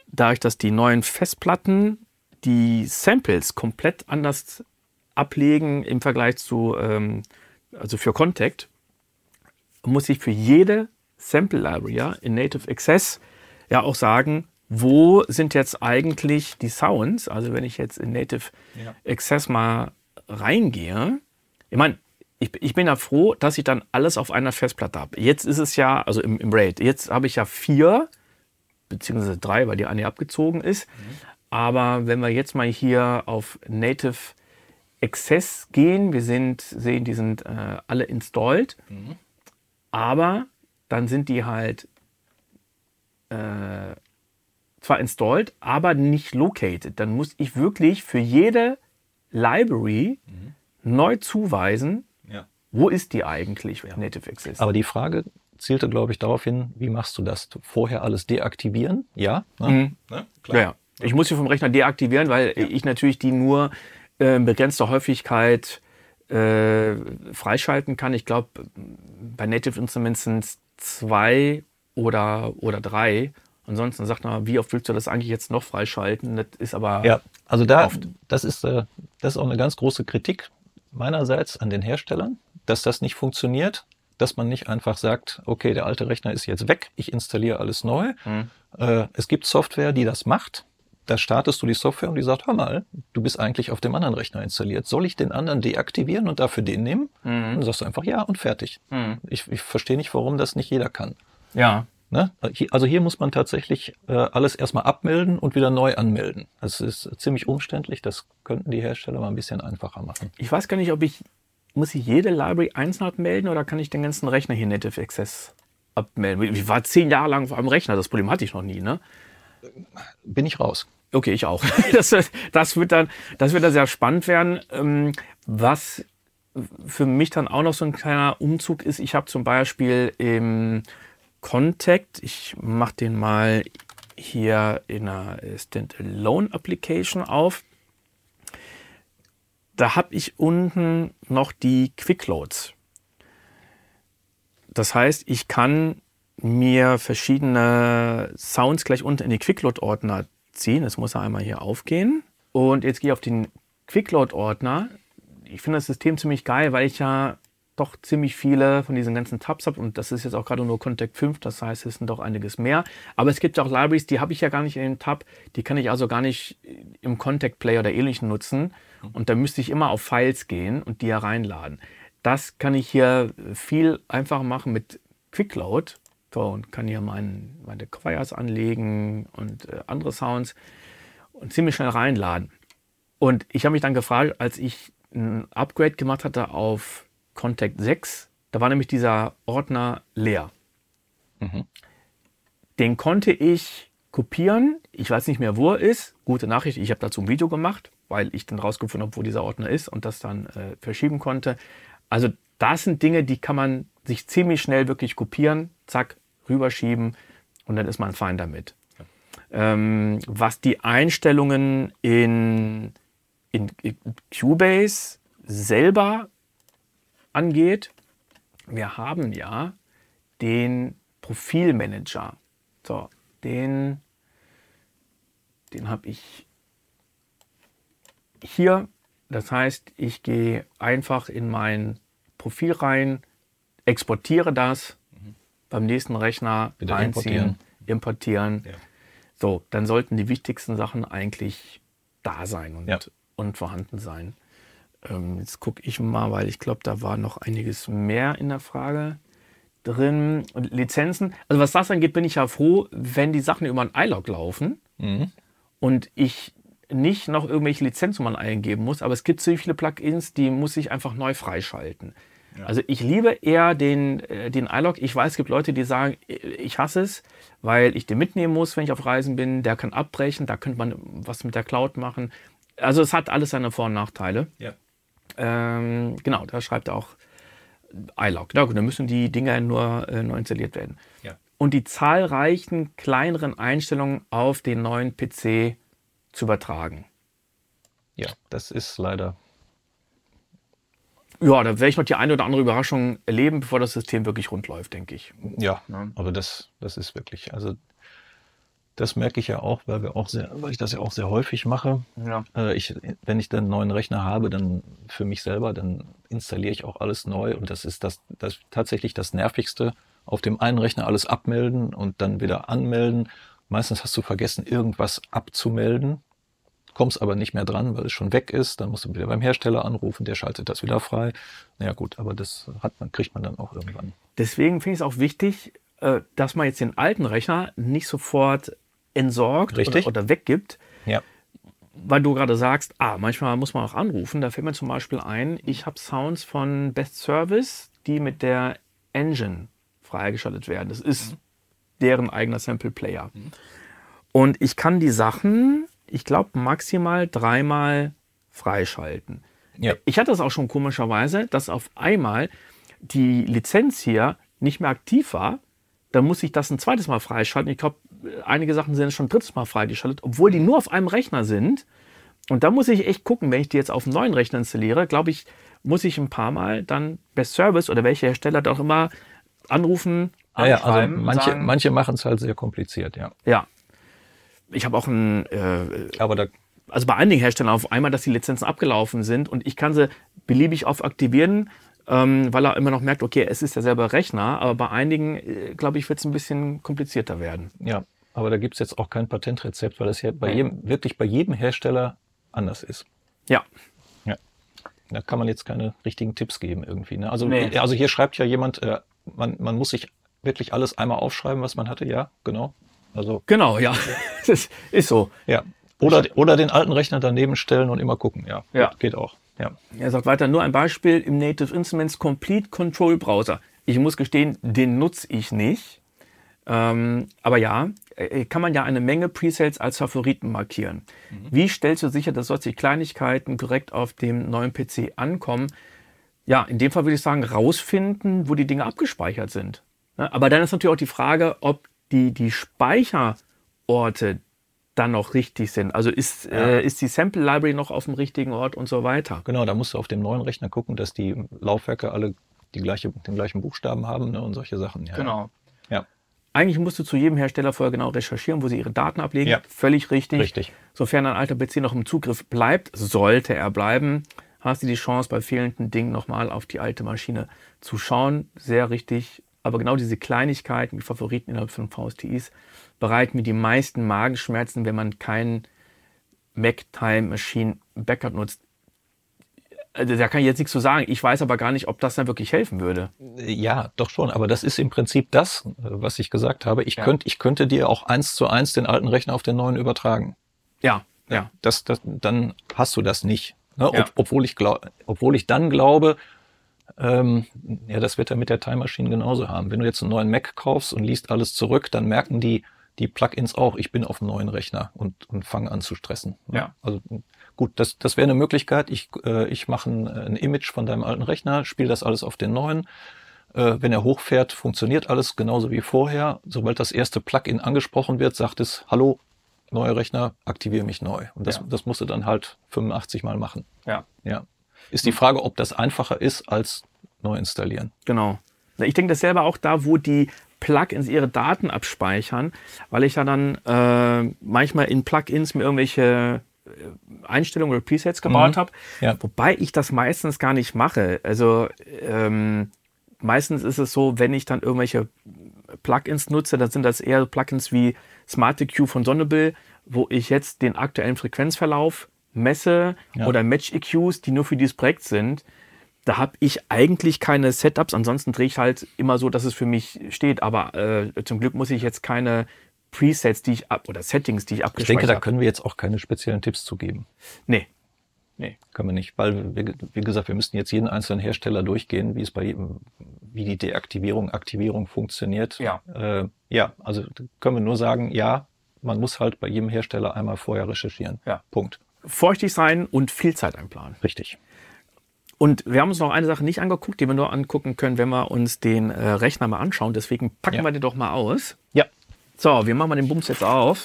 dadurch, dass die neuen Festplatten die Samples komplett anders ablegen im Vergleich zu, ähm, also für Contact, muss ich für jede Sample Library ja, in Native Access ja auch sagen, wo sind jetzt eigentlich die Sounds? Also wenn ich jetzt in Native ja. Access mal reingehe, ich meine, ich, ich, bin ja froh, dass ich dann alles auf einer Festplatte habe. Jetzt ist es ja, also im, im RAID, jetzt habe ich ja vier, beziehungsweise drei, weil die eine abgezogen ist. Mhm. Aber wenn wir jetzt mal hier auf Native Access gehen, wir sind, sehen, die sind äh, alle installed, mhm. aber dann sind die halt äh, zwar installed, aber nicht located. Dann muss ich wirklich für jede Library mhm. neu zuweisen, ja. wo ist die eigentlich, ja. Native Access. Aber die Frage zielte, glaube ich, darauf hin, wie machst du das? Vorher alles deaktivieren? Ja? Ne? Mhm. Ne? Klar. Ja, Ich muss sie vom Rechner deaktivieren, weil ja. ich natürlich die nur äh, in begrenzter Häufigkeit äh, freischalten kann. Ich glaube, bei Native Instruments sind es zwei oder, oder drei. Ansonsten sagt man, wie oft willst du das eigentlich jetzt noch freischalten? Das ist aber. Ja, also da, oft. das ist, äh, das ist auch eine ganz große Kritik meinerseits an den Herstellern, dass das nicht funktioniert, dass man nicht einfach sagt, okay, der alte Rechner ist jetzt weg, ich installiere alles neu. Mhm. es gibt Software, die das macht. Da startest du die Software und die sagt, hör mal, du bist eigentlich auf dem anderen Rechner installiert. Soll ich den anderen deaktivieren und dafür den nehmen? Und dann sagst du einfach ja und fertig. Mhm. Ich, ich verstehe nicht, warum das nicht jeder kann. Ja, Ne? Also hier muss man tatsächlich äh, alles erstmal abmelden und wieder neu anmelden. Das ist ziemlich umständlich. Das könnten die Hersteller mal ein bisschen einfacher machen. Ich weiß gar nicht, ob ich, muss ich jede Library einzeln abmelden oder kann ich den ganzen Rechner hier Native Access abmelden? Ich war zehn Jahre lang am Rechner, das Problem hatte ich noch nie, ne? Bin ich raus. Okay, ich auch. Das, das, wird dann, das wird dann sehr spannend werden. Ähm, was für mich dann auch noch so ein kleiner Umzug ist, ich habe zum Beispiel im Contact. Ich mache den mal hier in einer Standalone Application auf. Da habe ich unten noch die Quickloads. Das heißt, ich kann mir verschiedene Sounds gleich unten in die Quickload-Ordner ziehen. Das muss er einmal hier aufgehen. Und jetzt gehe ich auf den Quickload-Ordner. Ich finde das System ziemlich geil, weil ich ja doch ziemlich viele von diesen ganzen Tabs habe. Und das ist jetzt auch gerade nur Contact 5, das heißt, es sind doch einiges mehr. Aber es gibt auch Libraries, die habe ich ja gar nicht in dem Tab. Die kann ich also gar nicht im Contact Player oder ähnlichen nutzen. Und da müsste ich immer auf Files gehen und die hereinladen. Das kann ich hier viel einfacher machen mit Quickload. So, und kann hier mein, meine Choirs anlegen und äh, andere Sounds und ziemlich schnell reinladen. Und ich habe mich dann gefragt, als ich ein Upgrade gemacht hatte auf Contact 6, da war nämlich dieser Ordner leer. Mhm. Den konnte ich kopieren. Ich weiß nicht mehr, wo er ist. Gute Nachricht, ich habe dazu ein Video gemacht, weil ich dann rausgefunden habe, wo dieser Ordner ist und das dann äh, verschieben konnte. Also das sind Dinge, die kann man sich ziemlich schnell wirklich kopieren, zack, rüberschieben und dann ist man fein damit. Ja. Ähm, was die Einstellungen in, in, in Cubase selber angeht, wir haben ja den Profilmanager. So, den, den habe ich hier. Das heißt, ich gehe einfach in mein Profil rein, exportiere das, mhm. beim nächsten Rechner Wieder einziehen, importieren. importieren. Ja. So, dann sollten die wichtigsten Sachen eigentlich da sein und, ja. und vorhanden sein. Ähm, jetzt gucke ich mal, weil ich glaube, da war noch einiges mehr in der Frage drin. Und Lizenzen. Also was das angeht, bin ich ja froh, wenn die Sachen über ein iLog laufen mhm. und ich nicht noch irgendwelche Lizenznummern eingeben muss. Aber es gibt so viele Plugins, die muss ich einfach neu freischalten. Also ich liebe eher den, äh, den iLog. Ich weiß, es gibt Leute, die sagen, ich hasse es, weil ich den mitnehmen muss, wenn ich auf Reisen bin. Der kann abbrechen, da könnte man was mit der Cloud machen. Also es hat alles seine Vor- und Nachteile. Ja. Ähm, genau, da schreibt er auch iLog. Ja, gut, dann müssen die Dinger nur äh, neu installiert werden. Ja. Und die zahlreichen kleineren Einstellungen auf den neuen PC zu übertragen. Ja, das ist leider ja, da werde ich noch die eine oder andere Überraschung erleben, bevor das System wirklich rund läuft, denke ich. Ja, ja, aber das, das ist wirklich, also das merke ich ja auch, weil wir auch sehr, weil ich das ja auch sehr häufig mache. Ja. Äh, ich, wenn ich dann einen neuen Rechner habe, dann für mich selber, dann installiere ich auch alles neu und das ist das, das tatsächlich das nervigste. Auf dem einen Rechner alles abmelden und dann wieder anmelden. Meistens hast du vergessen, irgendwas abzumelden kommst aber nicht mehr dran, weil es schon weg ist. Dann musst du wieder beim Hersteller anrufen, der schaltet das wieder frei. Naja gut, aber das hat man, kriegt man dann auch irgendwann. Deswegen finde ich es auch wichtig, äh, dass man jetzt den alten Rechner nicht sofort entsorgt oder, oder, weggibt. Ja. Weil du gerade sagst, ah, manchmal muss man auch anrufen. Da fällt mir zum Beispiel ein, ich habe Sounds von Best Service, die mit der Engine freigeschaltet werden. Das ist deren eigener Sample Player. Und ich kann die Sachen ich glaube, maximal dreimal freischalten. Ja. Ich hatte es auch schon komischerweise, dass auf einmal die Lizenz hier nicht mehr aktiv war. Dann muss ich das ein zweites Mal freischalten. Ich glaube, einige Sachen sind schon ein drittes Mal freigeschaltet, obwohl die nur auf einem Rechner sind. Und da muss ich echt gucken, wenn ich die jetzt auf einem neuen Rechner installiere, glaube ich, muss ich ein paar Mal dann Best Service oder welche Hersteller doch immer anrufen. Ja, ja also manche, manche machen es halt sehr kompliziert, ja. Ja, ich habe auch ein. Äh, Aber da also bei einigen Herstellern auf einmal, dass die Lizenzen abgelaufen sind und ich kann sie beliebig auf aktivieren, ähm, weil er immer noch merkt, okay, es ist derselbe Rechner, aber bei einigen, äh, glaube ich, wird es ein bisschen komplizierter werden. Ja, aber da gibt es jetzt auch kein Patentrezept, weil es ja bei jedem, wirklich bei jedem Hersteller anders ist. Ja. ja. Da kann man jetzt keine richtigen Tipps geben irgendwie. Ne? Also, nee. also hier schreibt ja jemand, äh, man, man muss sich wirklich alles einmal aufschreiben, was man hatte, ja, genau. Also genau, ja, das ist so. Ja. Oder, oder den alten Rechner daneben stellen und immer gucken. Ja, ja. geht auch. Ja. Er sagt weiter, nur ein Beispiel im Native Instruments Complete Control Browser. Ich muss gestehen, den nutze ich nicht. Ähm, aber ja, äh, kann man ja eine Menge Presets als Favoriten markieren. Mhm. Wie stellst du sicher, dass solche Kleinigkeiten korrekt auf dem neuen PC ankommen? Ja, in dem Fall würde ich sagen, rausfinden, wo die Dinge abgespeichert sind. Aber dann ist natürlich auch die Frage, ob die, die Speicherumgebung Orte dann noch richtig sind. Also ist, Ja. äh, ist die Sample Library noch auf dem richtigen Ort und so weiter. Genau, da musst du auf dem neuen Rechner gucken, dass die Laufwerke alle die gleiche, den gleichen Buchstaben haben ne, und solche Sachen. Ja, Genau. Ja, Eigentlich musst du zu jedem Hersteller vorher genau recherchieren, wo sie ihre Daten ablegen. Ja. Völlig richtig. richtig. Sofern ein alter PC noch im Zugriff bleibt, sollte er bleiben, hast du die Chance, bei fehlenden Dingen nochmal auf die alte Maschine zu schauen. Sehr richtig. Aber genau diese Kleinigkeiten, die Favoriten innerhalb von VSTIs, bereiten mir die meisten Magenschmerzen, wenn man keinen Mac Time Machine Backup nutzt. Also, da kann ich jetzt nichts zu sagen. Ich weiß aber gar nicht, ob das dann wirklich helfen würde. Ja, doch schon. Aber das ist im Prinzip das, äh, was ich gesagt habe. Ich, Ja. könnt, ich könnte dir auch eins zu eins den alten Rechner auf den neuen übertragen. Ja, ja. Das, das, dann hast du das nicht. Ne? Ja. Ob, obwohl, ich glaub, obwohl ich dann glaube, ähm, ja, das wird er mit der Time Machine genauso haben. Wenn du jetzt einen neuen Mac kaufst und liest alles zurück, dann merken die, die Plugins auch, ich bin auf dem neuen Rechner und, und fangen an zu stressen. ne? Ja. Also gut, das, das wäre eine Möglichkeit. Ich, äh, ich mache ein, ein Image von deinem alten Rechner, spiele das alles auf den neuen. Äh, wenn er hochfährt, funktioniert alles genauso wie vorher. Sobald das erste Plugin angesprochen wird, sagt es, hallo, neuer Rechner, aktiviere mich neu. Und das, Ja. das musst du dann halt 85 Mal machen. Ja. Ja. Ist die Frage, ob das einfacher ist als neu installieren. Genau. Na, Ich denke das selber auch da, wo die Plugins ihre Daten abspeichern, weil ich ja dann äh, manchmal in Plugins mir irgendwelche äh, Einstellungen oder Presets gebaut Mhm. habe, Ja. wobei ich das meistens gar nicht mache. Also ähm, meistens ist es so, wenn ich dann irgendwelche Plugins nutze, dann sind das eher Plugins wie Smart EQ von Sonnebill, wo ich jetzt den aktuellen Frequenzverlauf messe Ja. oder Match EQs, die nur für dieses Projekt sind. Da habe ich eigentlich keine Setups. Ansonsten drehe ich halt immer so, dass es für mich steht. Aber äh, zum Glück muss ich jetzt keine Presets, die ich ab oder Settings, die ich Ich abgespeichert denke, da habe. können wir jetzt auch keine speziellen Tipps zu geben. Nee. Nee. Können wir nicht, weil, wie, wie gesagt, wir müssten jetzt jeden einzelnen Hersteller durchgehen, wie es bei jedem, wie die Deaktivierung, Aktivierung funktioniert. Ja. Äh, ja, also können wir nur sagen, ja, man muss halt bei jedem Hersteller einmal vorher recherchieren. Ja. Punkt. Feuchtig sein und viel Zeit einplanen. Richtig. Und wir haben uns noch eine Sache nicht angeguckt, die wir nur angucken können, wenn wir uns den äh, Rechner mal anschauen. Deswegen packen Ja. wir den doch mal aus. Ja. So, wir machen mal den Bums jetzt auf.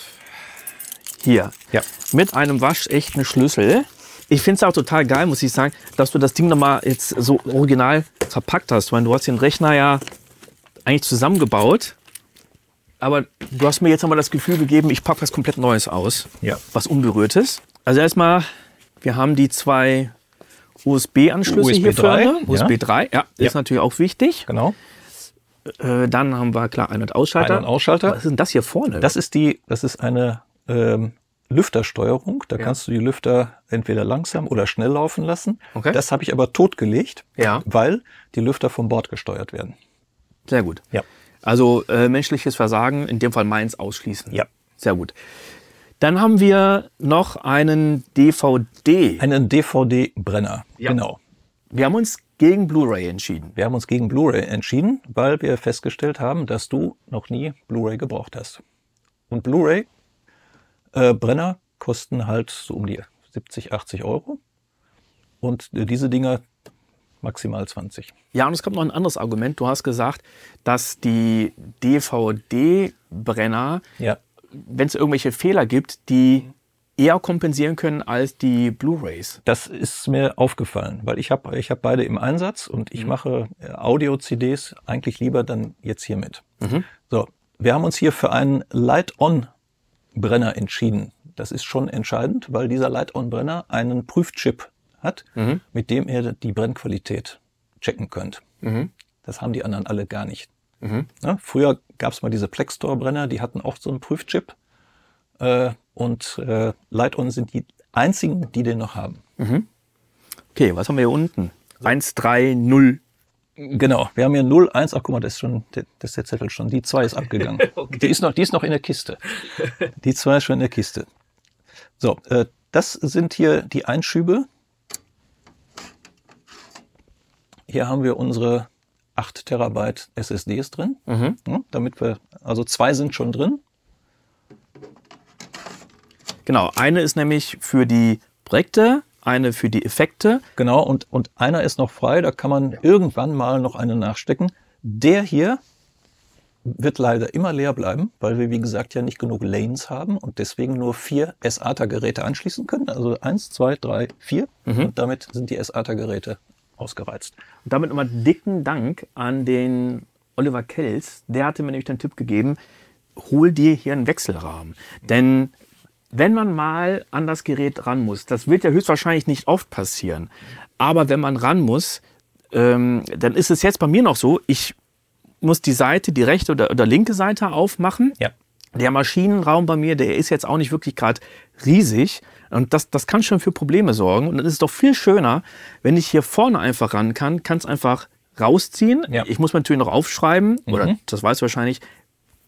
Hier. Ja. Mit einem waschechten Schlüssel. Ich finde es auch total geil, muss ich sagen, dass du das Ding nochmal jetzt so original verpackt hast. Weil du hast den Rechner ja eigentlich zusammengebaut. Aber du hast mir jetzt nochmal das Gefühl gegeben, ich packe was komplett Neues aus. Ja. Was Unberührtes. Also erstmal, wir haben die zwei USB-Anschlüsse USB hier 3, vorne. ja. USB 3, ja, ist Ja. natürlich auch wichtig. Genau. Äh, dann haben wir klar Ein- und Ausschalter. Ein- und Ausschalter. Was ist denn das hier vorne? Das ist die, das ist eine ähm, Lüftersteuerung. Da kannst du die Lüfter entweder langsam oder schnell laufen lassen. Okay. Das habe ich aber totgelegt, Ja. weil die Lüfter vom Bord gesteuert werden. Sehr gut. Ja. Also äh, menschliches Versagen, in dem Fall meins ausschließen. Ja. Sehr gut. Dann haben wir noch einen DVD. Einen DVD-Brenner. Ja. Genau. Wir haben uns gegen Blu-ray entschieden. Wir haben uns gegen Blu-ray entschieden, weil wir festgestellt haben, dass du noch nie Blu-ray gebraucht hast. Und Blu-ray äh, Brenner kosten halt so um die 70, 80 Euro. Und äh, diese Dinger maximal 20. Ja, und es kommt noch ein anderes Argument. Du hast gesagt, dass die DVD-Brenner, Ja. Wenn es irgendwelche Fehler gibt, die eher kompensieren können als die Blu-rays. Das ist mir aufgefallen, weil ich habe ich hab beide im Einsatz und ich mache äh, Audio-CDs eigentlich lieber dann jetzt hiermit. So, wir haben uns hier für einen Light-On-Brenner entschieden. Das ist schon entscheidend, weil dieser Light-On-Brenner einen Prüfchip hat, mit dem ihr die Brennqualität checken könnt. Das haben die anderen alle gar nicht. Ja, früher gab es mal diese Plextor-Brenner, die hatten auch so einen Prüfchip. Äh, und äh, Light-On sind die einzigen, die den noch haben. Okay, was haben wir hier unten? 130. Genau, wir haben hier 0, 1, ach guck mal, das ist schon, das ist der Zettel schon, die 2 ist abgegangen. die, ist noch, die ist noch in der Kiste. Die 2 ist schon in der Kiste. So, äh, das sind hier die Einschübe. Hier haben wir unsere 8 Terabyte SSDs drin, Mhm. ja, damit wir, also zwei sind schon drin. Genau, eine ist nämlich für die Projekte, eine für die Effekte. Genau, und, und einer ist noch frei, da kann man irgendwann mal noch einen nachstecken. Der hier wird leider immer leer bleiben, weil wir, wie gesagt, ja nicht genug Lanes haben und deswegen nur vier SATA-Geräte anschließen können. Also eins, zwei, drei, vier. Mhm. Und damit sind die SATA-Geräte ausgereizt. Und damit nochmal dicken Dank an den Oliver Kells. Der hatte mir nämlich den Tipp gegeben, hol dir hier einen Wechselrahmen. Denn wenn man mal an das Gerät ran muss, das wird ja höchstwahrscheinlich nicht oft passieren, aber wenn man ran muss, ähm, dann ist es jetzt bei mir noch so, ich muss die Seite, die rechte oder, oder linke Seite aufmachen. Ja. Der Maschinenraum bei mir, der ist jetzt auch nicht wirklich gerade riesig. Und das, das kann schon für Probleme sorgen. Und dann ist es doch viel schöner, wenn ich hier vorne einfach ran kann, kann es einfach rausziehen. Ja. Ich muss natürlich noch aufschreiben, mhm. oder das weißt du wahrscheinlich,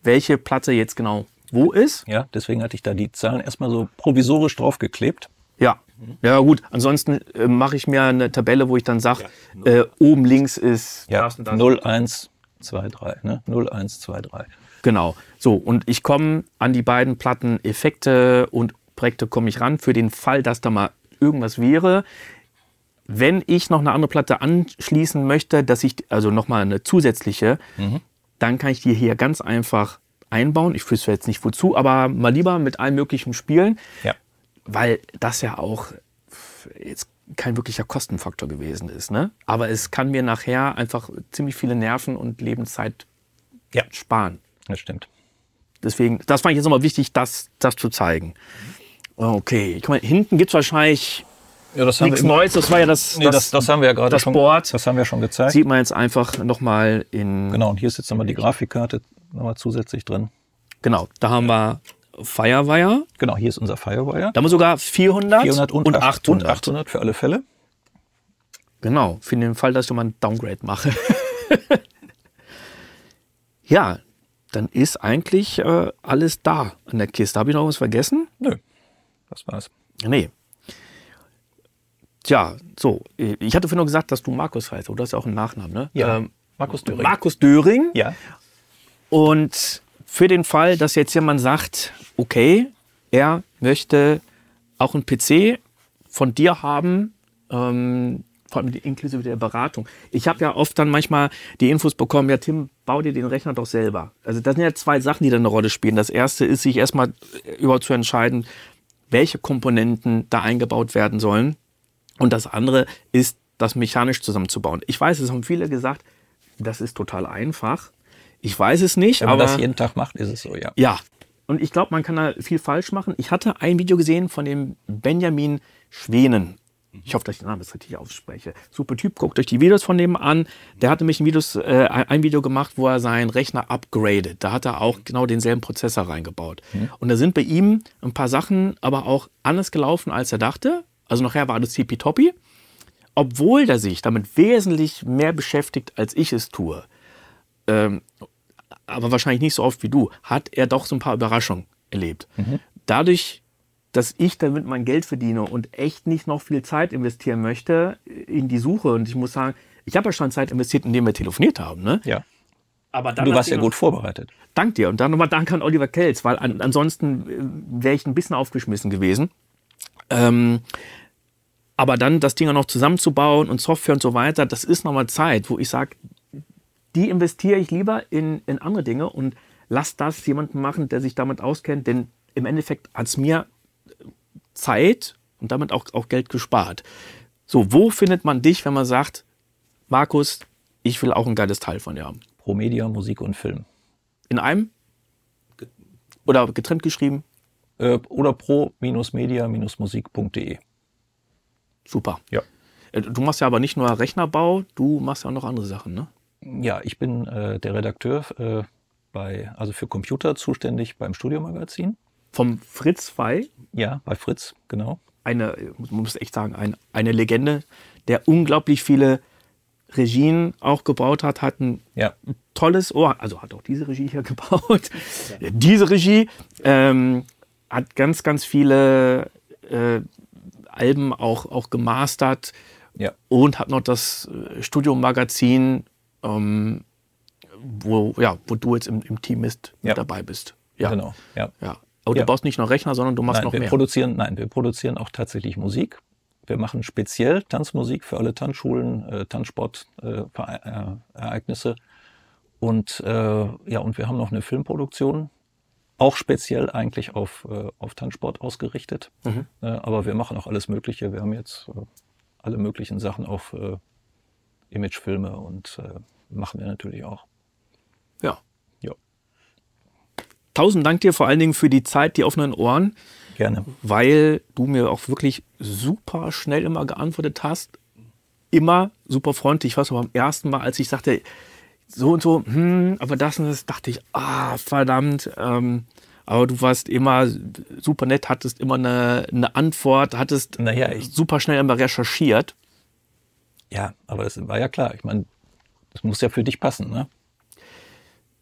welche Platte jetzt genau wo ist. Ja, deswegen hatte ich da die Zahlen erstmal so provisorisch draufgeklebt. Ja, ja gut. Ansonsten äh, mache ich mir eine Tabelle, wo ich dann sage, ja, äh, oben links ist ja, das und das. 0, 1, 2, 3. Ne? 0, 1, 2, 3. Genau. So, und ich komme an die beiden Platten Effekte und Projekte komme ich ran, für den Fall, dass da mal irgendwas wäre. Wenn ich noch eine andere Platte anschließen möchte, dass ich, also nochmal eine zusätzliche, mhm. dann kann ich die hier ganz einfach einbauen. Ich wüsste jetzt nicht wozu, aber mal lieber mit allen möglichen Spielen. Ja. Weil das ja auch jetzt kein wirklicher Kostenfaktor gewesen ist. Ne? Aber es kann mir nachher einfach ziemlich viele Nerven und Lebenszeit ja. sparen. Das stimmt. Deswegen, das fand ich jetzt nochmal wichtig, das, das zu zeigen. Okay, guck mal, hinten gibt es wahrscheinlich ja, das nichts Neues. Das war ja das, nee, das, das, das, haben wir ja gerade das schon, Board. Das haben wir schon gezeigt. Sieht man jetzt einfach nochmal in. Genau, und hier ist jetzt nochmal die Grafikkarte nochmal zusätzlich drin. Genau, da haben wir Firewire. Genau, hier ist unser Firewire. Da haben wir sogar 400, 400 und, und 800. Und 800 für alle Fälle. Genau, für den Fall, dass ich mal ein Downgrade mache. ja, dann ist eigentlich äh, alles da an der Kiste. Habe ich noch was vergessen? Nö, das war's. Nee. Tja, so, ich hatte vorhin noch gesagt, dass du Markus heißt, oder? Das ist ja auch ein Nachname, ne? Ja, ähm, Markus Döring. Markus Döring. Ja. Und für den Fall, dass jetzt jemand sagt, okay, er möchte auch einen PC von dir haben, ähm, vor allem inklusive der Beratung. Ich habe ja oft dann manchmal die Infos bekommen, ja Tim, bau dir den Rechner doch selber. Also das sind ja zwei Sachen, die da eine Rolle spielen. Das erste ist, sich erstmal überhaupt zu entscheiden, welche Komponenten da eingebaut werden sollen. Und das andere ist, das mechanisch zusammenzubauen. Ich weiß, es haben viele gesagt, das ist total einfach. Ich weiß es nicht, Wenn man aber das jeden Tag macht, ist es so, ja. Ja. Und ich glaube, man kann da viel falsch machen. Ich hatte ein Video gesehen von dem Benjamin Schwenen. Ich hoffe, dass ich den Namen jetzt richtig ausspreche. Super Typ, guckt euch die Videos von dem an. Der hatte mich ein, Videos, äh, ein Video gemacht, wo er seinen Rechner upgradet. Da hat er auch genau denselben Prozessor reingebaut. Mhm. Und da sind bei ihm ein paar Sachen aber auch anders gelaufen, als er dachte. Also nachher war alles tippitoppi. Obwohl der sich damit wesentlich mehr beschäftigt, als ich es tue. Ähm, aber wahrscheinlich nicht so oft wie du, hat er doch so ein paar Überraschungen erlebt. Mhm. Dadurch, dass ich damit mein Geld verdiene und echt nicht noch viel Zeit investieren möchte in die Suche. Und ich muss sagen, ich habe ja schon Zeit investiert, indem wir telefoniert haben. Ne? Ja. Aber dann du warst ja gut vorbereitet. Dank dir. Und dann nochmal Dank an Oliver Kelz, weil an, ansonsten äh, wäre ich ein bisschen aufgeschmissen gewesen. Ähm, aber dann das Ding noch zusammenzubauen und Software und so weiter, das ist nochmal Zeit, wo ich sage, die investiere ich lieber in, in andere Dinge und lass das jemanden machen, der sich damit auskennt, denn im Endeffekt hat es mir Zeit und damit auch, auch Geld gespart. So, wo findet man dich, wenn man sagt, Markus, ich will auch ein geiles Teil von dir haben? Pro Media, Musik und Film. In einem? Oder getrennt geschrieben? Äh, oder pro-media-musik.de. Super. Ja. Äh, du machst ja aber nicht nur Rechnerbau, du machst ja auch noch andere Sachen, ne? Ja, ich bin äh, der Redakteur äh, bei, also für Computer zuständig beim Studiomagazin. Vom Fritz Fei? Ja, bei Fritz, genau. Eine, man muss echt sagen, ein, eine Legende, der unglaublich viele Regien auch gebaut hat, hat ein ja. tolles Ohr, also hat auch diese Regie hier gebaut. Ja. Diese Regie ähm, hat ganz, ganz viele äh, Alben auch, auch gemastert ja. und hat noch das äh, Studiomagazin ähm, wo, ja, wo du jetzt im, im Team bist, ja. dabei bist. Ja. Genau. Ja. ja. Aber ja. du baust nicht nur Rechner, sondern du machst nein, noch wir mehr. Produzieren, nein, wir produzieren auch tatsächlich Musik. Wir machen speziell Tanzmusik für alle Tanzschulen, äh, Tanzsportereignisse. Äh, Und äh, ja, und wir haben noch eine Filmproduktion, auch speziell eigentlich auf, äh, auf Tanzsport ausgerichtet. Mhm. Äh, aber wir machen auch alles Mögliche. Wir haben jetzt äh, alle möglichen Sachen auf äh, Imagefilme und äh, machen wir natürlich auch. Ja. ja. Tausend Dank dir vor allen Dingen für die Zeit, die offenen Ohren. Gerne. Weil du mir auch wirklich super schnell immer geantwortet hast. Immer super freundlich. Ich weiß aber beim ersten Mal, als ich sagte, so und so, hm, aber das und das, dachte ich, ah, verdammt. Ähm, aber du warst immer super nett, hattest immer eine, eine Antwort, hattest naja, ich, super schnell immer recherchiert. Ja, aber das war ja klar. Ich meine, das muss ja für dich passen, ne?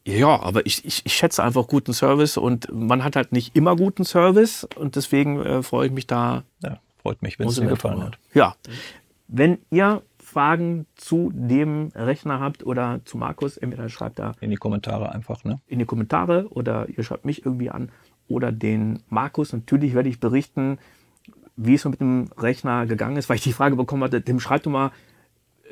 Ja, aber ich, ich, ich schätze einfach guten Service und man hat halt nicht immer guten Service und deswegen äh, freue ich mich da. Ja, freut mich, wenn es dir gefallen hat. Ja. Wenn ihr Fragen zu dem Rechner habt oder zu Markus, entweder schreibt da in die Kommentare einfach, ne? In die Kommentare oder ihr schreibt mich irgendwie an oder den Markus. Natürlich werde ich berichten, wie es mit dem Rechner gegangen ist, weil ich die Frage bekommen hatte, dem schreibt du mal,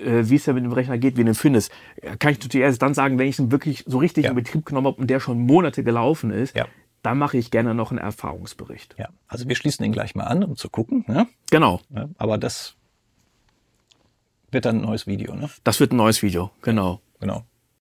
äh, wie es ja mit dem Rechner geht, wie du ihn findest. Kann ich natürlich erst dann sagen, wenn ich ihn wirklich so richtig ja. in Betrieb genommen habe und der schon Monate gelaufen ist. Ja. Dann mache ich gerne noch einen Erfahrungsbericht. Ja, also wir schließen ihn gleich mal an, um zu gucken. Ne? Genau. Ja, aber das wird dann ein neues Video, ne? Das wird ein neues Video, genau. Genau.